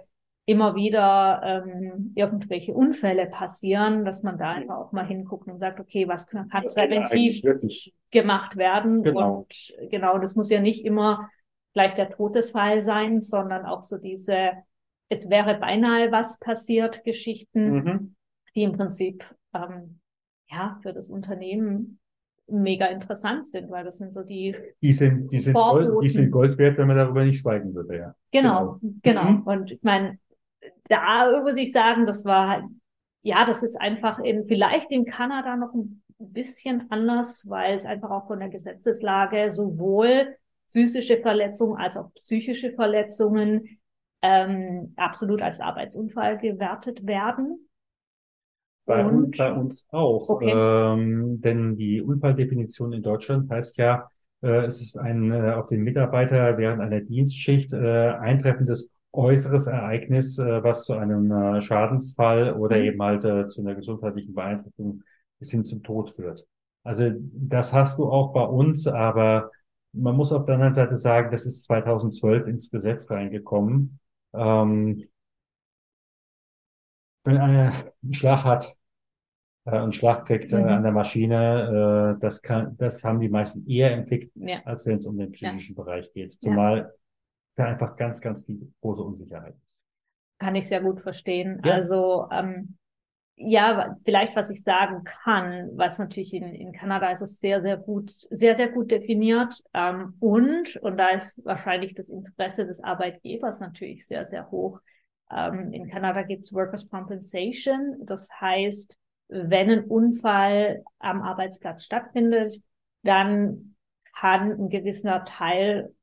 immer wieder ähm, irgendwelche Unfälle passieren, dass man da einfach auch mal hinguckt und sagt, okay, was kann, kann präventiv gemacht werden? Genau. Und genau, das muss ja nicht immer gleich der Todesfall sein, sondern auch so diese, es wäre beinahe was passiert, Geschichten, mhm. die im Prinzip ähm, ja für das Unternehmen mega interessant sind, weil das sind so die die sind die sind, Gold, die sind Gold wert, wenn man darüber nicht schweigen würde, ja. Genau, genau. genau. Mhm. Und ich meine, da muss ich sagen, das war halt, ja, das ist einfach in, vielleicht in Kanada noch ein bisschen anders, weil es einfach auch von der Gesetzeslage sowohl physische Verletzungen als auch psychische Verletzungen ähm, absolut als Arbeitsunfall gewertet werden. Bei, Und, bei uns auch. Okay. Ähm, denn die Unfalldefinition in Deutschland heißt ja, äh, es ist ein äh, auf den Mitarbeiter während einer Dienstschicht äh, eintreffendes äußeres Ereignis, äh, was zu einem äh, Schadensfall oder mhm. eben halt äh, zu einer gesundheitlichen Beeinträchtigung bis hin zum Tod führt. Also das hast du auch bei uns, aber man muss auf der anderen Seite sagen, das ist 2012 ins Gesetz reingekommen. Ähm, wenn einer einen Schlag hat, äh, einen Schlag kriegt äh, mhm. an der Maschine, äh, das kann, das haben die meisten eher im Blick, ja. als wenn es um den psychischen ja. Bereich geht. Zumal da einfach ganz, ganz viel große Unsicherheit ist. Kann ich sehr gut verstehen. Ja. Also ähm, ja, vielleicht was ich sagen kann, was natürlich in, in Kanada ist es sehr, sehr gut, sehr, sehr gut definiert. Ähm, und, und da ist wahrscheinlich das Interesse des Arbeitgebers natürlich sehr, sehr hoch. Ähm, in Kanada gibt es Workers' Compensation. Das heißt, wenn ein Unfall am Arbeitsplatz stattfindet, dann kann ein gewisser Teil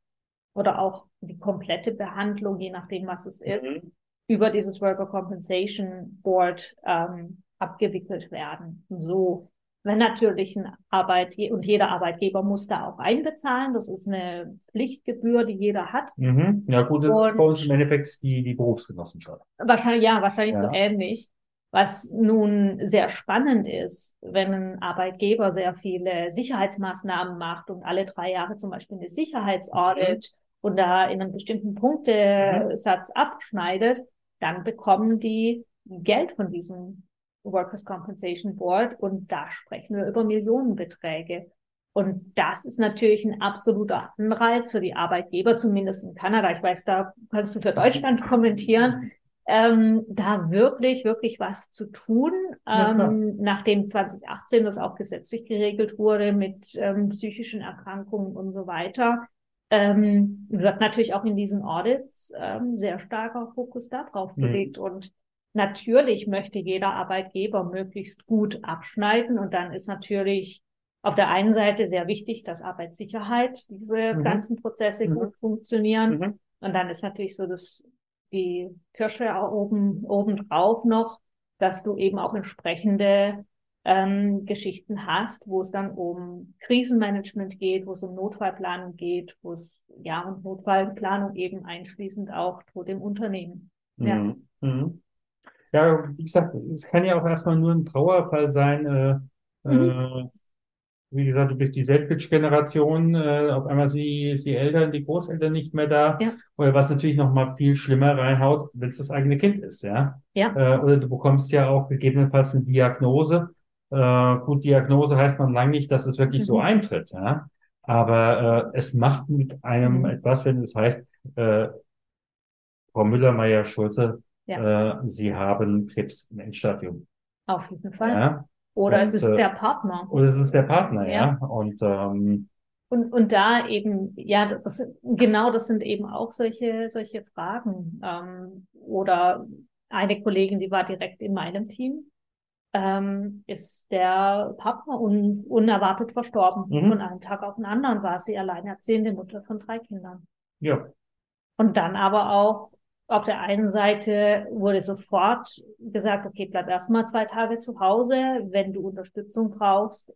oder auch die komplette Behandlung, je nachdem, was es ist, mhm. über dieses Worker Compensation Board ähm, abgewickelt werden. So, wenn natürlich ein Arbeit und jeder Arbeitgeber muss da auch einbezahlen. Das ist eine Pflichtgebühr, die jeder hat. Mhm. Ja, gut, das und ist bei uns im Endeffekt die, die Berufsgenossenschaft. Wahrscheinlich, ja, wahrscheinlich ja. so ähnlich. Was nun sehr spannend ist, wenn ein Arbeitgeber sehr viele Sicherheitsmaßnahmen macht und alle drei Jahre zum Beispiel eine Sicherheitsaudit mhm und da in einem bestimmten Punktesatz abschneidet, dann bekommen die Geld von diesem Workers' Compensation Board und da sprechen wir über Millionenbeträge. Und das ist natürlich ein absoluter Anreiz für die Arbeitgeber, zumindest in Kanada. Ich weiß, da kannst du für Deutschland kommentieren, ähm, da wirklich, wirklich was zu tun, ähm, nachdem 2018 das auch gesetzlich geregelt wurde mit ähm, psychischen Erkrankungen und so weiter ähm, wird natürlich auch in diesen Audits ähm, sehr starker Fokus darauf mhm. gelegt. Und natürlich möchte jeder Arbeitgeber möglichst gut abschneiden. Und dann ist natürlich auf der einen Seite sehr wichtig, dass Arbeitssicherheit, diese mhm. ganzen Prozesse mhm. gut funktionieren. Mhm. Und dann ist natürlich so dass die Kirsche oben, oben drauf noch, dass du eben auch entsprechende ähm, Geschichten hast, wo es dann um Krisenmanagement geht, wo es um Notfallplanung geht, wo es ja und Notfallplanung eben einschließend auch tot im Unternehmen. Ja. Mhm. Mhm. Ja, wie gesagt, es kann ja auch erstmal nur ein Trauerfall sein. Äh, mhm. äh, wie gesagt, du bist die Sandwich-Generation, äh, auf einmal sind die, die Eltern, die Großeltern nicht mehr da. Ja. Oder was natürlich noch mal viel schlimmer reinhaut, wenn es das eigene Kind ist, ja. Ja. Äh, oder du bekommst ja auch gegebenenfalls eine Diagnose. Äh, gut, Diagnose heißt noch lange nicht, dass es wirklich so Mhm. eintritt, ja. Aber äh, es macht mit einem Mhm. etwas, wenn es heißt, äh, Frau Müller-Meyer-Schulze, Ja. äh, Sie haben Krebs im Endstadium. Auf jeden Fall. Ja. Oder Und, es ist äh, der Partner. Oder es ist der Partner, Ja. ja. Und ähm, Und, und da eben, ja, das, genau das sind eben auch solche, solche Fragen. Ähm, oder eine Kollegin, die war direkt in meinem Team, ähm, ist der Partner un, unerwartet verstorben. Mhm. Von einem Tag auf den anderen war sie alleinerziehende Mutter von drei Kindern. ja, Und dann aber auch auf der einen Seite wurde sofort gesagt, okay, bleib erstmal zwei Tage zu Hause. Wenn du Unterstützung brauchst,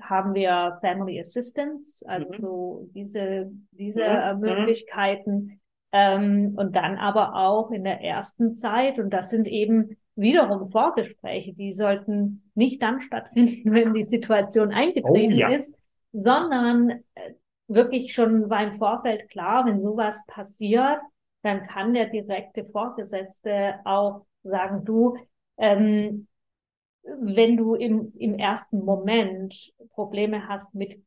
haben wir Family Assistance, also Mhm. so diese, diese Mhm. äh, Mhm. Möglichkeiten. Ähm, und dann aber auch in der ersten Zeit, und das sind eben wiederum Vorgespräche, die sollten nicht dann stattfinden, wenn die Situation eingetreten Oh ja. ist, sondern äh, wirklich schon war im Vorfeld klar, wenn sowas passiert, dann kann der direkte Vorgesetzte auch sagen, du, ähm, wenn du im, im ersten Moment Probleme hast mit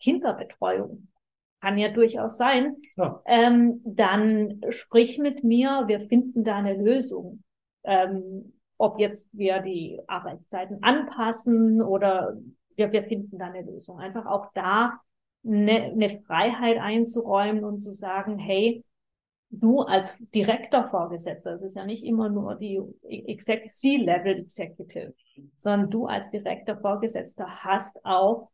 Kinderbetreuung, kann ja durchaus sein, Ja. ähm, dann sprich mit mir, wir finden da eine Lösung. Ähm, ob jetzt wir die Arbeitszeiten anpassen oder wir, wir finden da eine Lösung. Einfach auch da eine, eine Freiheit einzuräumen und zu sagen, hey, du als direkter Vorgesetzter, das ist ja nicht immer nur die Exec C-Level Executive, sondern du als direkter Vorgesetzter hast auch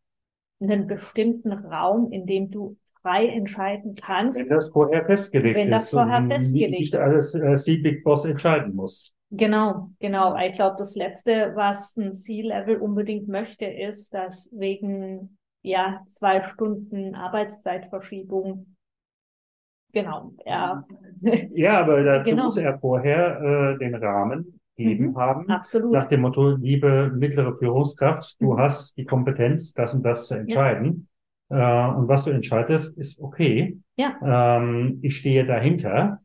einen bestimmten Raum, in dem du frei entscheiden kannst. wenn das vorher festgelegt Wenn das ist vorher und festgelegt nicht ist. alles äh, Sie Big Boss entscheiden muss. Genau, genau. Ich glaube, das Letzte, was ein C-Level unbedingt möchte, ist, dass wegen ja zwei Stunden Arbeitszeitverschiebung, genau, er Ja, aber dazu Genau. muss er vorher äh, den Rahmen geben Mhm. haben. absolut, Nach dem Motto, liebe mittlere Führungskraft, du Mhm. hast die Kompetenz, das und das zu entscheiden. Äh, und was du entscheidest, ist okay. ja, Ähm, ich stehe dahinter.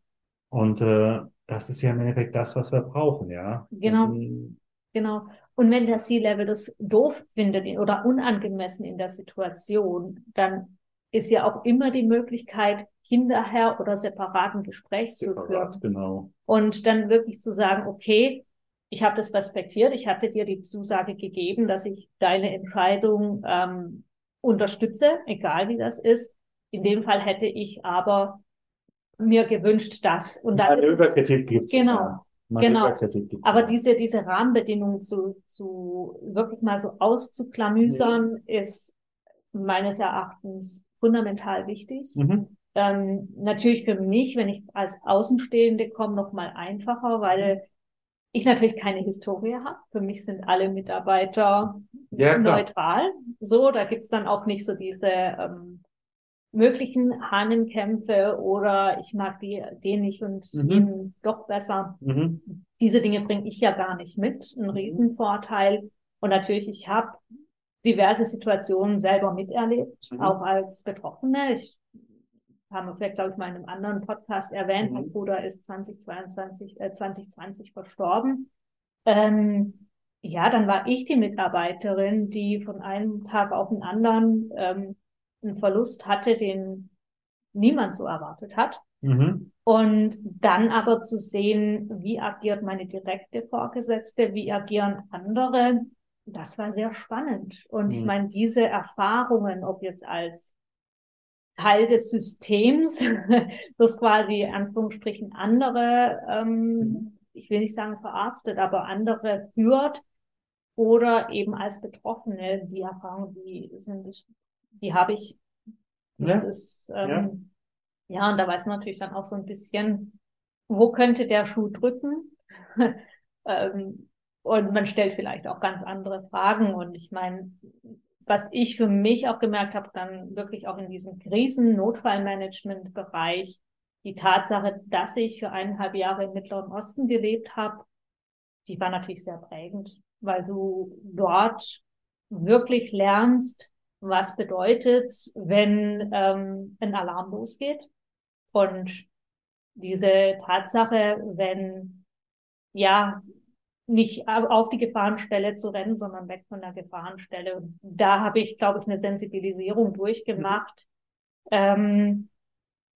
Und äh, das ist ja im Endeffekt das, was wir brauchen, ja. Genau. Und, genau. Und wenn der C-Level das doof findet in- oder unangemessen in der Situation, dann ist ja auch immer die Möglichkeit, hinterher oder separaten Gesprächs zu führen. separat, genau. Und dann wirklich zu sagen, okay, ich habe das respektiert, ich hatte dir die Zusage gegeben, dass ich deine Entscheidung ähm, unterstütze, egal wie das ist. In dem Fall hätte ich aber mir gewünscht, dass. Und dann Manöverkritik gibt's. Genau, ja. genau. Aber diese, diese Rahmenbedingungen zu, zu wirklich mal so auszuklamüsern, ist meines Erachtens fundamental wichtig. Mhm. Ähm, natürlich für mich, wenn ich als Außenstehende komme, noch mal einfacher, weil ich natürlich keine Historie habe. Für mich sind alle Mitarbeiter Ja, neutral. So, da gibt's dann auch nicht so diese ähm, möglichen Hahnenkämpfe oder ich mag die, den nicht und Mhm. ihn doch besser. Mhm. Diese Dinge bringe ich ja gar nicht mit. Ein Riesenvorteil. Und natürlich, ich habe diverse Situationen selber miterlebt, Mhm. auch als Betroffene. Ich haben wir vielleicht, glaube ich, mal in einem anderen Podcast erwähnt. Mhm. Mein Bruder ist 2022, äh, 2020 verstorben. Ähm, ja, dann war ich die Mitarbeiterin, die von einem Tag auf den anderen ähm, einen Verlust hatte, den niemand so erwartet hat. Mhm. Und dann aber zu sehen, wie agiert meine direkte Vorgesetzte, wie agieren andere, das war sehr spannend. Und ich Mhm. meine, diese Erfahrungen, ob jetzt als Teil des Systems, das quasi Anführungsstrichen andere, ähm, ich will nicht sagen verarztet, aber andere führt, oder eben als Betroffene, die Erfahrungen, die sind, die habe ich. Ja. ist, ähm, ja, und da weiß man natürlich dann auch so ein bisschen, wo könnte der Schuh drücken? ähm, und man stellt vielleicht auch ganz andere Fragen. Und ich meine, was ich für mich auch gemerkt habe, dann wirklich auch in diesem Krisen-Notfallmanagement-Bereich, die Tatsache, dass ich für eineinhalb Jahre im Mittleren Osten gelebt habe, die war natürlich sehr prägend, weil du dort wirklich lernst, was bedeutet wenn ähm, ein Alarm losgeht und diese Tatsache, wenn ja nicht auf die Gefahrenstelle zu rennen, sondern weg von der Gefahrenstelle. Und da habe ich, glaube ich, eine Sensibilisierung durchgemacht. Mhm. Ähm,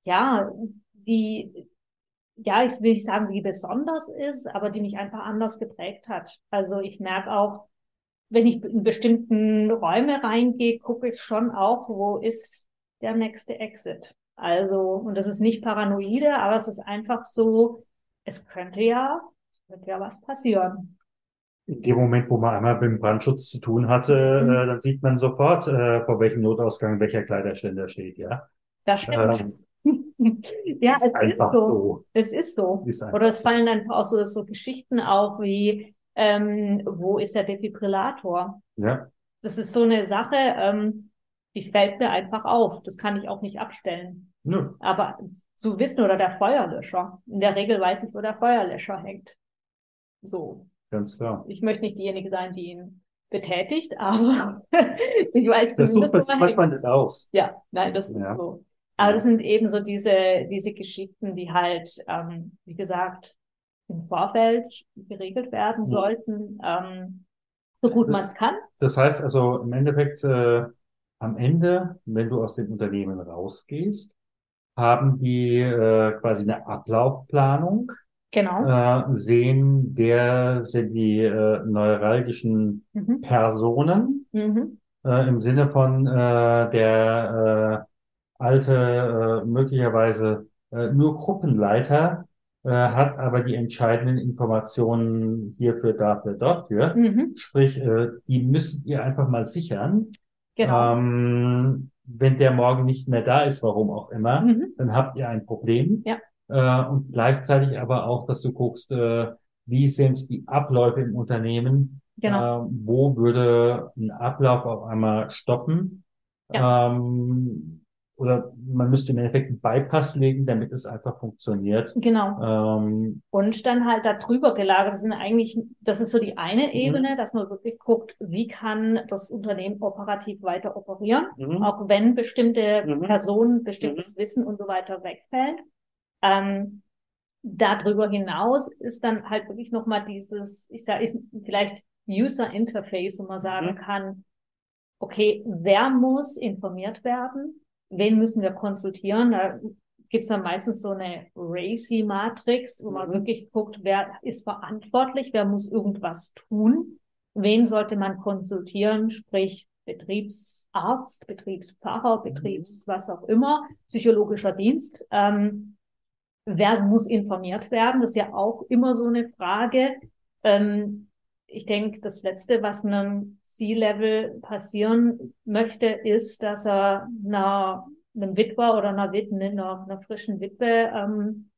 ja, die, ja, ich will nicht sagen, die besonders ist, aber die mich einfach anders geprägt hat. Also ich merke auch, wenn ich in bestimmten Räume reingehe, gucke ich schon auch, wo ist der nächste Exit. Also, und das ist nicht paranoide, aber es ist einfach so, es könnte ja, es könnte ja was passieren. In dem Moment, wo man einmal mit dem Brandschutz zu tun hatte, mhm. äh, dann sieht man sofort, äh, vor welchem Notausgang welcher Kleiderständer steht, ja. Das stimmt. Ähm, ja, es ist so. so. Es ist so. Ist Oder es fallen einfach auch so, so Geschichten auf wie, ähm, wo ist der Defibrillator? Ja. Das ist so eine Sache, ähm, die fällt mir einfach auf. Das kann ich auch nicht abstellen. Nö. Aber zu wissen oder der Feuerlöscher. In der Regel weiß ich, wo der Feuerlöscher hängt. So. Ganz klar. Ich möchte nicht diejenige sein, die ihn betätigt, aber ich weiß das zumindest, sucht man manchmal nicht aus. Ja, nein, das ja. ist so. Aber das sind eben so diese, diese Geschichten, die halt, ähm, wie gesagt, im Vorfeld geregelt werden sollten, ähm, so gut man es kann. Das heißt also im Endeffekt, äh, am Ende, wenn du aus dem Unternehmen rausgehst, haben die äh, quasi eine Ablaufplanung. Genau. Äh, sehen, wer sind die äh, neuralgischen mhm. Personen mhm. Äh, im Sinne von äh, der äh, alte, äh, möglicherweise äh, nur Gruppenleiter äh, hat aber die entscheidenden Informationen hierfür, dafür, dortfür. Mhm. Sprich, äh, die müsst ihr einfach mal sichern. Genau. Ähm, wenn der morgen nicht mehr da ist, warum auch immer, mhm. dann habt ihr ein Problem. Ja. Äh, und gleichzeitig aber auch, dass du guckst, äh, wie sind die Abläufe im Unternehmen? Genau. Äh, wo würde ein Ablauf auf einmal stoppen? Ja. Ähm, oder man müsste im Endeffekt einen Bypass legen, damit es einfach funktioniert. Genau. Ähm, und dann halt da drüber gelagert. Das sind eigentlich, das ist so die eine mhm. Ebene, dass man wirklich guckt, wie kann das Unternehmen operativ weiter operieren, mhm. auch wenn bestimmte mhm. Personen, bestimmtes. Wissen und so weiter wegfällt. Ähm, darüber hinaus ist dann halt wirklich nochmal dieses, ich sage, ist vielleicht User Interface, wo man sagen mhm. kann, okay, wer muss informiert werden? Wen müssen wir konsultieren? Da gibt es dann meistens so eine RACI-Matrix, wo man mhm. wirklich guckt, wer ist verantwortlich, wer muss irgendwas tun, wen sollte man konsultieren, sprich Betriebsarzt, Betriebspfarrer, mhm. Betriebs, was auch immer, psychologischer Dienst. Ähm, wer muss informiert werden? Das ist ja auch immer so eine Frage. Ähm, ich denke, das Letzte, was einem C-Level passieren möchte, ist, dass er einer, einem Witwer oder einer, Witwe, einer, einer frischen Witwe ähm,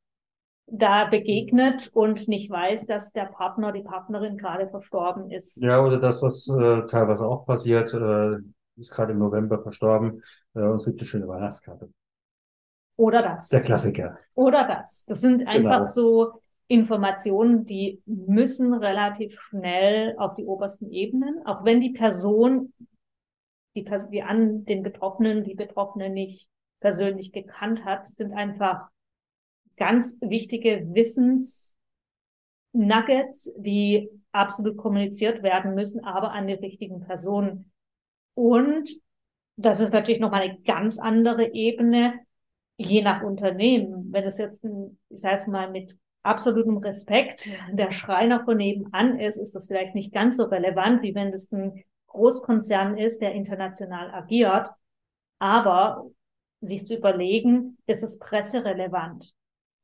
da begegnet und nicht weiß, dass der Partner, die Partnerin gerade verstorben ist. Ja, oder das, was äh, teilweise auch passiert, äh, ist gerade im November verstorben äh, und es gibt eine schöne Weihnachtskarte. Oder das. Der Klassiker. Oder das. Das sind einfach genau. so Informationen, die müssen relativ schnell auf die obersten Ebenen, auch wenn die Person, die, die an den Betroffenen, die Betroffene nicht persönlich gekannt hat, sind einfach ganz wichtige Wissensnuggets, die absolut kommuniziert werden müssen, aber an die richtigen Personen. Und das ist natürlich nochmal eine ganz andere Ebene, je nach Unternehmen. Wenn es jetzt, ein, ich sage jetzt mal, mit absolutem Respekt der Schreiner von nebenan ist, ist das vielleicht nicht ganz so relevant, wie wenn es ein Großkonzern ist, der international agiert. Aber sich zu überlegen, ist es presserelevant?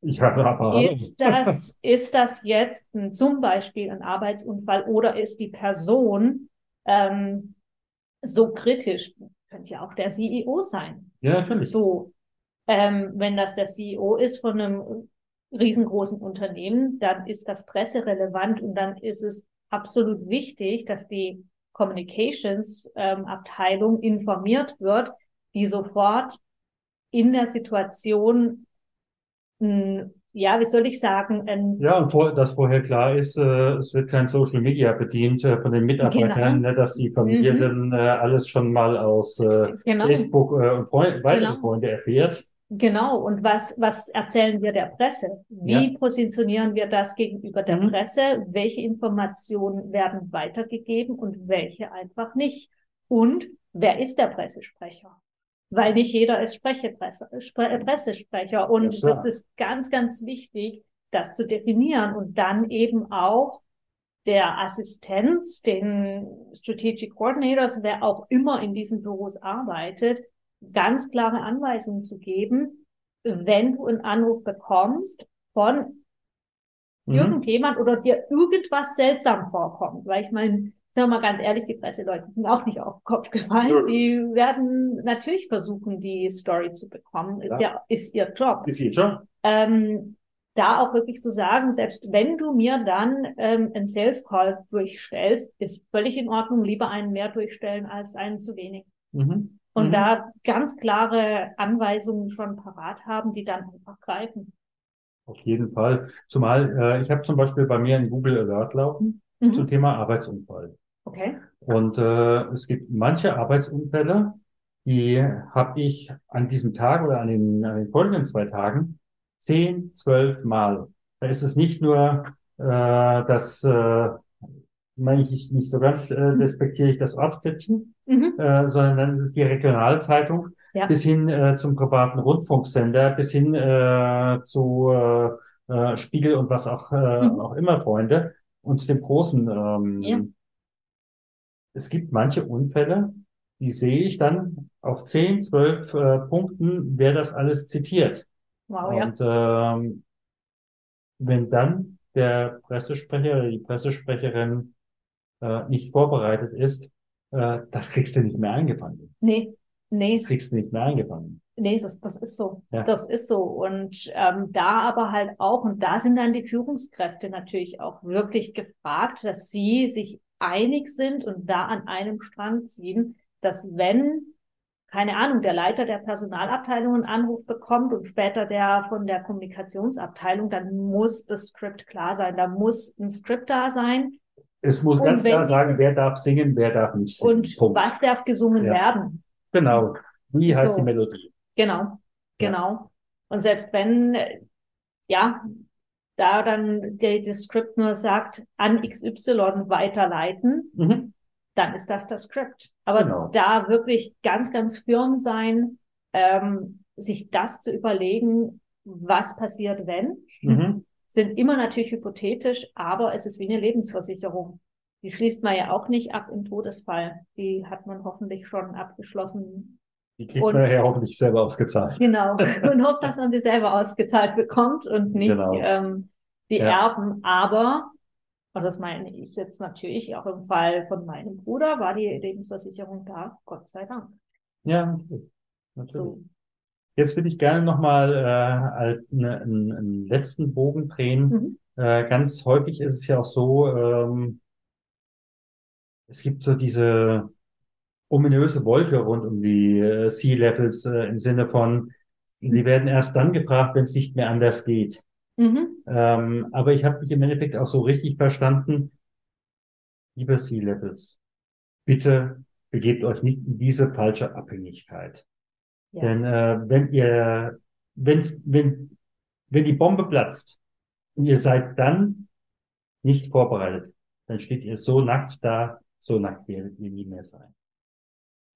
Ja, aber ist das, ist das jetzt ein, zum Beispiel ein Arbeitsunfall oder ist die Person ähm, so kritisch? Könnte ja auch der CEO sein. Ja, natürlich. So, ähm, wenn das der CEO ist von einem riesengroßen Unternehmen, dann ist das presserelevant und dann ist es absolut wichtig, dass die Communications ähm, Abteilung informiert wird, die sofort in der Situation ein ja, wie soll ich sagen, ein, Ja, und vor, dass vorher klar ist, äh, es wird kein Social Media bedient äh, von den Mitarbeitern, Genau. ne, dass die Familie Mhm. dann äh, alles schon mal aus äh, genau. Facebook äh, und Freund, weitere Genau. Freunde erfährt. Genau, und was, was erzählen wir der Presse? Wie positionieren wir das gegenüber der Mhm. Presse? Welche Informationen werden weitergegeben und welche einfach nicht? Und wer ist der Pressesprecher? Weil nicht jeder ist Sprechepresse, Spre äh, Pressesprecher. Und Ja, das ist ganz, ganz wichtig, das zu definieren und dann eben auch der Assistenz, den Strategic Coordinators, wer auch immer in diesen Büros arbeitet, ganz klare Anweisungen zu geben, wenn du einen Anruf bekommst von Mhm. irgendjemand oder dir irgendwas seltsam vorkommt. Weil ich meine, sagen wir mal ganz ehrlich, die Presseleute sind auch nicht auf den Kopf gefallen. Die werden natürlich versuchen, die Story zu bekommen. Ist Ja. ja, ist ihr Job Ist ihr schon? ähm, da auch wirklich zu sagen, selbst wenn du mir dann ähm, einen Sales Call durchstellst, ist völlig in Ordnung, lieber einen mehr durchstellen als einen zu wenig. Mhm. Und Mhm. da ganz klare Anweisungen schon parat haben, die dann einfach greifen. Auf jeden Fall. Zumal äh, ich habe zum Beispiel bei mir einen Google Alert laufen zum Mhm. Thema Arbeitsunfall. Okay. Und äh, es gibt manche Arbeitsunfälle, die habe ich an diesem Tag oder an den, an den folgenden zwei Tagen zehn, zwölf Mal. Da ist es nicht nur äh, das, äh, meine ich nicht so ganz äh, despektierlich das Ortsplättchen, Mhm. äh, sondern dann ist es die Regionalzeitung Ja. bis hin äh, zum privaten Rundfunksender, bis hin äh, zu äh, äh, Spiegel und was auch, äh, Mhm. auch immer, Freunde, und dem großen. Ähm, Ja. Es gibt manche Unfälle, die sehe ich dann auf 10, 12 äh, Punkten, wer das alles zitiert. Wow, ja. Und ähm, wenn dann der Pressesprecher oder die Pressesprecherin äh, nicht vorbereitet ist, äh, das kriegst du nicht mehr eingefangen. Nee, nee, Das kriegst du nicht mehr eingefangen. Nee, das, das ist so. Ja. Das ist so. Und ähm, da aber halt auch, und da sind dann die Führungskräfte natürlich auch wirklich gefragt, dass sie sich einig sind und da an einem Strang ziehen, dass wenn, keine Ahnung, der Leiter der Personalabteilung einen Anruf bekommt und später der von der Kommunikationsabteilung, dann muss das Skript klar sein. Da muss ein Skript da sein. Es muss Und ganz klar sagen, wer darf singen, wer darf nicht singen. Und Punkt. was darf gesungen Ja. werden? Genau. Wie heißt So. die Melodie? Genau, Ja. genau. Und selbst wenn, ja, da dann der, das Skript nur sagt, an XY weiterleiten, Mhm. dann ist das das Skript. Aber Genau. da wirklich ganz, ganz firm sein, ähm, sich das zu überlegen, was passiert, wenn, Mhm. Sind immer natürlich hypothetisch, aber es ist wie eine Lebensversicherung. Die schließt man ja auch nicht ab im Todesfall. Die hat man hoffentlich schon abgeschlossen, Die kriegt Und- man ja hoffentlich selber ausgezahlt. Genau. Und hofft, dass man sie selber ausgezahlt bekommt und nicht Genau. ähm, die Ja. Erben. Aber, und das meine ich jetzt natürlich auch im Fall von meinem Bruder, war die Lebensversicherung da, Gott sei Dank. Ja, natürlich. So. Jetzt würde ich gerne nochmal äh, als ne- einen, einen letzten Bogen drehen. Mhm. Äh, ganz häufig ist es ja auch so, ähm, es gibt so diese ominöse Wolke rund um die äh, Sea-Levels äh, im Sinne von, sie werden erst dann gefragt, wenn es nicht mehr anders geht. Mhm. Ähm, aber ich habe mich im Endeffekt auch so richtig verstanden, liebe Sea-Levels, bitte begebt euch nicht in diese falsche Abhängigkeit. Ja. Denn äh, wenn ihr, wenn's, wenn, wenn die Bombe platzt und ihr seid dann nicht vorbereitet, dann steht ihr so nackt da, so nackt werdet ihr nie mehr sein.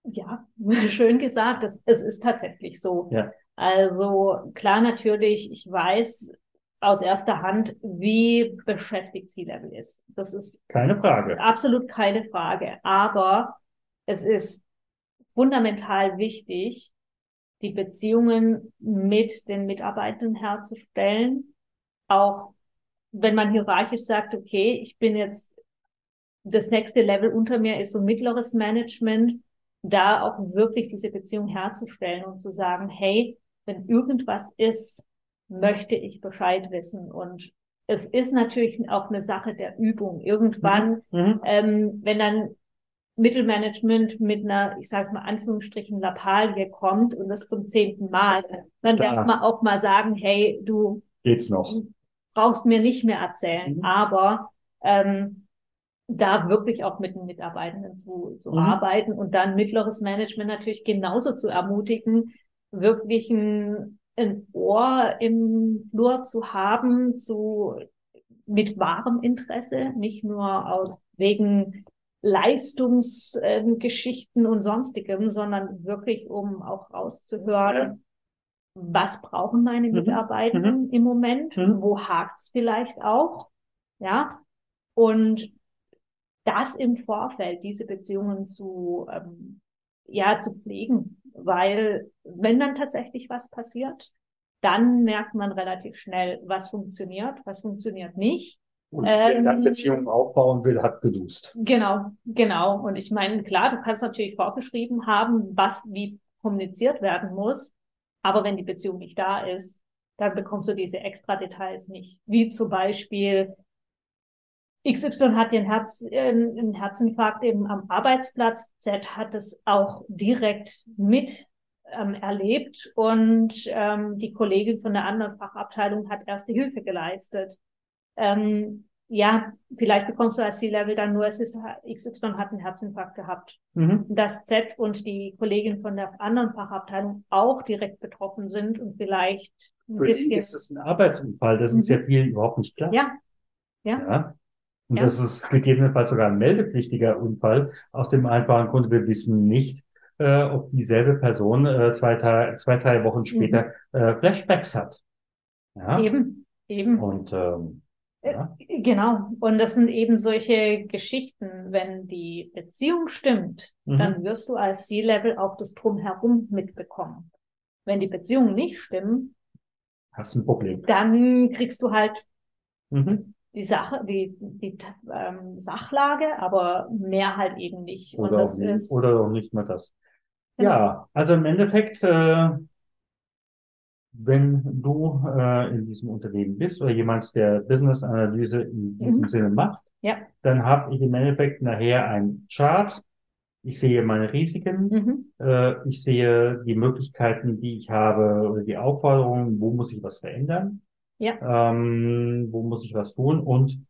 Ja, schön gesagt. Das, es ist tatsächlich so. Ja. Also klar, natürlich, ich weiß aus erster Hand, wie beschäftigt C-Level ist. Das ist Keine Frage. absolut keine Frage. Aber es ist fundamental wichtig, die Beziehungen mit den Mitarbeitenden herzustellen. Auch wenn man hierarchisch sagt, okay, ich bin jetzt, das nächste Level unter mir ist so mittleres Management, da auch wirklich diese Beziehung herzustellen und zu sagen, hey, wenn irgendwas ist, möchte ich Bescheid wissen. Und es ist natürlich auch eine Sache der Übung. Irgendwann Mhm. ähm, wenn dann Mittelmanagement mit einer, ich sage mal Anführungsstrichen, Lappalie kommt und das zum zehnten Mal, dann Klar. darf man auch mal sagen, hey, du, geht's noch. Brauchst mir nicht mehr erzählen, Mhm. aber ähm, da wirklich auch mit den Mitarbeitenden zu, zu Mhm. arbeiten und dann mittleres Management natürlich genauso zu ermutigen, wirklich ein, ein Ohr im Flur zu haben, zu mit wahrem Interesse, nicht nur aus wegen Leistungsgeschichten und sonstigem, sondern wirklich um auch rauszuhören, was brauchen meine Mhm. Mitarbeitenden im Moment, Mhm. wo hakt's vielleicht auch, ja, und das im Vorfeld, diese Beziehungen zu, ähm, ja, zu pflegen, weil wenn dann tatsächlich was passiert, dann merkt man relativ schnell, was funktioniert, was funktioniert nicht. Und wer dann Ähm, Beziehungen aufbauen will, hat gedust. Genau, genau. Und ich meine, klar, du kannst natürlich vorgeschrieben haben, was wie kommuniziert werden muss, aber wenn die Beziehung nicht da ist, dann bekommst du diese extra Details nicht. Wie zum Beispiel, XY hat den Herz, äh, einen Herzinfarkt eben am Arbeitsplatz, Z hat es auch direkt mit ähm, erlebt und ähm, die Kollegin von der anderen Fachabteilung hat erste Hilfe geleistet. Ähm, ja, vielleicht bekommst du als C-Level dann nur, es ist XY hat einen Herzinfarkt gehabt. Mhm. Dass Z und die Kollegin von der anderen Fachabteilung auch direkt betroffen sind und vielleicht ein Für bisschen. ist es ein Arbeitsunfall. Das ist Mhm. ja vielen überhaupt nicht klar. Ja, ja, Ja. Und Ja. das ist gegebenenfalls sogar ein meldepflichtiger Unfall. Aus dem einfachen Grund, wir wissen nicht, äh, ob dieselbe Person äh, zwei, zwei, drei Wochen später äh, Flashbacks hat. Ja. Mhm. eben, eben. Und ähm, ja. Genau. Und das sind eben solche Geschichten. Wenn die Beziehung stimmt, Mhm. dann wirst du als C-Level auch das Drumherum mitbekommen. Wenn die Beziehungen nicht stimmen, hast ein Problem. dann kriegst du halt Mhm. die Sache, die, die ähm, Sachlage, aber mehr halt eben nicht. Oder, auch nicht, ist, oder auch nicht mal das. Genau. Ja, also im Endeffekt, äh, wenn du äh, in diesem Unternehmen bist oder jemand, der Business-Analyse in diesem Mhm. Sinne macht, ja. dann habe ich im Endeffekt nachher ein Chart. Ich sehe meine Risiken, Mhm. äh, ich sehe die Möglichkeiten, die ich habe oder die Aufforderungen, wo muss ich was verändern, Ja. ähm, wo muss ich was tun und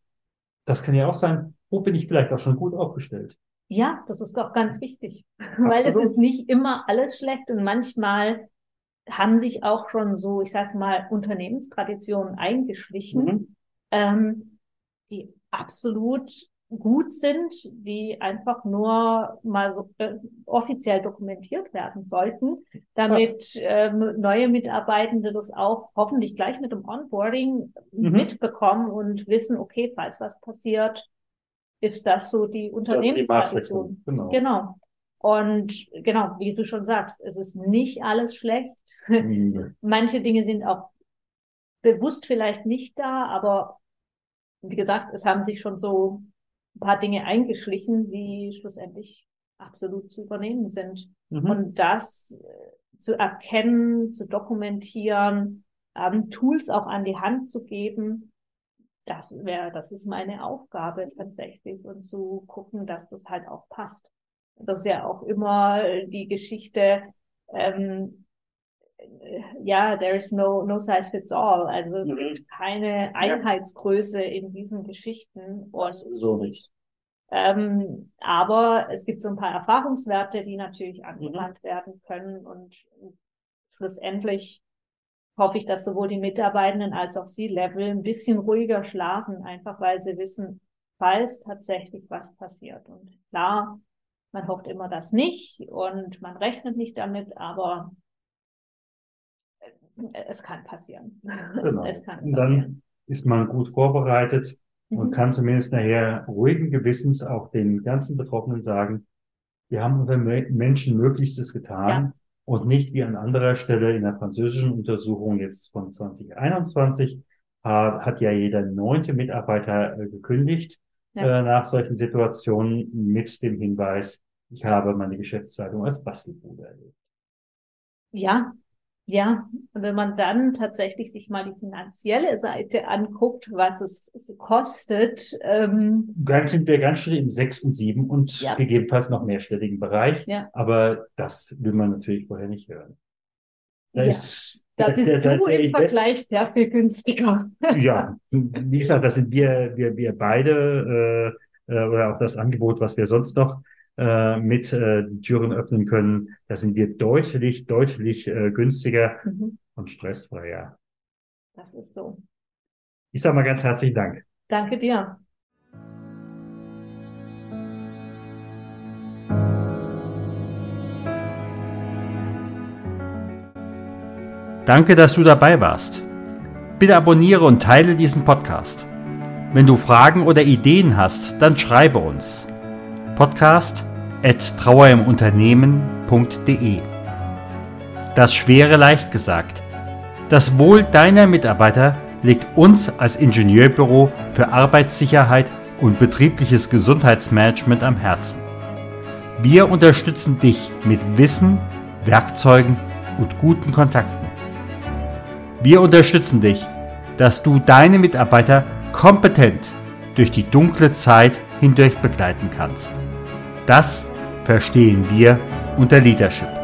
das kann ja auch sein, wo bin ich vielleicht auch schon gut aufgestellt. Ja, das ist doch ganz wichtig, weil es Absolut. ist nicht immer alles schlecht und manchmal haben sich auch schon so, ich sag mal, Unternehmenstraditionen eingeschlichen, Mhm. ähm, die absolut gut sind, die einfach nur mal so, äh, offiziell dokumentiert werden sollten, damit ähm, neue Mitarbeitende das auch hoffentlich gleich mit dem Onboarding Mhm. mitbekommen und wissen, okay, falls was passiert, ist das so die Unternehmenstradition. Genau. Genau. Und genau, wie du schon sagst, es ist nicht alles schlecht. Mhm. Manche Dinge sind auch bewusst vielleicht nicht da, aber wie gesagt, es haben sich schon so ein paar Dinge eingeschlichen, die schlussendlich absolut zu übernehmen sind. Mhm. Und das äh, zu erkennen, zu dokumentieren, ähm, Tools auch an die Hand zu geben, das wäre, das ist meine Aufgabe tatsächlich und zu gucken, dass das halt auch passt. Das ist ja auch immer die Geschichte, ähm, äh, ja, there is no, no size fits all. Also es Mhm. gibt keine Einheitsgröße in diesen Geschichten und Sowieso nicht. ähm, aber es gibt so ein paar Erfahrungswerte, die natürlich Mhm. angewandt werden können und schlussendlich hoffe ich, dass sowohl die Mitarbeitenden als auch Sie Level ein bisschen ruhiger schlafen, einfach weil sie wissen, falls tatsächlich was passiert. Und klar, man hofft immer das nicht und man rechnet nicht damit, aber äh, es kann passieren. Genau. Es kann Und passieren. dann ist man gut vorbereitet und Mhm. kann zumindest nachher ruhigen Gewissens auch den ganzen Betroffenen sagen, wir haben unseren Me- Menschen Möglichstes getan Ja. und nicht wie an anderer Stelle in der französischen Untersuchung jetzt von 2021 ha- hat ja jeder neunte Mitarbeiter äh, gekündigt Ja. äh, nach solchen Situationen mit dem Hinweis, ich habe meine Geschäftszeitung als Bastelbude erlebt. Ja, ja. Und wenn man dann tatsächlich sich mal die finanzielle Seite anguckt, was es kostet, ähm, Dann sind wir ganz schnell im sechs und sieben und Ja. gegebenenfalls noch mehrstelligen Bereich. Ja. Aber das will man natürlich vorher nicht hören. Da Ja. ist Da bist der- der- du der im Vergleich sehr viel günstiger. Ja, wie gesagt, das sind wir, wir, wir beide äh, äh, oder auch das Angebot, was wir sonst noch äh, mit äh, die Türen öffnen können, da sind wir deutlich, deutlich äh, günstiger Mhm. und stressfreier. Das ist so. Ich sage mal ganz herzlichen Dank. Danke dir. Danke, dass du dabei warst. Bitte abonniere und teile diesen Podcast. Wenn du Fragen oder Ideen hast, dann schreibe uns. Podcast at trauerimunternehmen.de Das Schwere leicht gesagt. Das Wohl deiner Mitarbeiter liegt uns als Ingenieurbüro für Arbeitssicherheit und betriebliches Gesundheitsmanagement am Herzen. Wir unterstützen dich mit Wissen, Werkzeugen und guten Kontakten. Wir unterstützen dich, dass du deine Mitarbeiter kompetent durch die dunkle Zeit hindurch begleiten kannst. Das verstehen wir unter Leadership.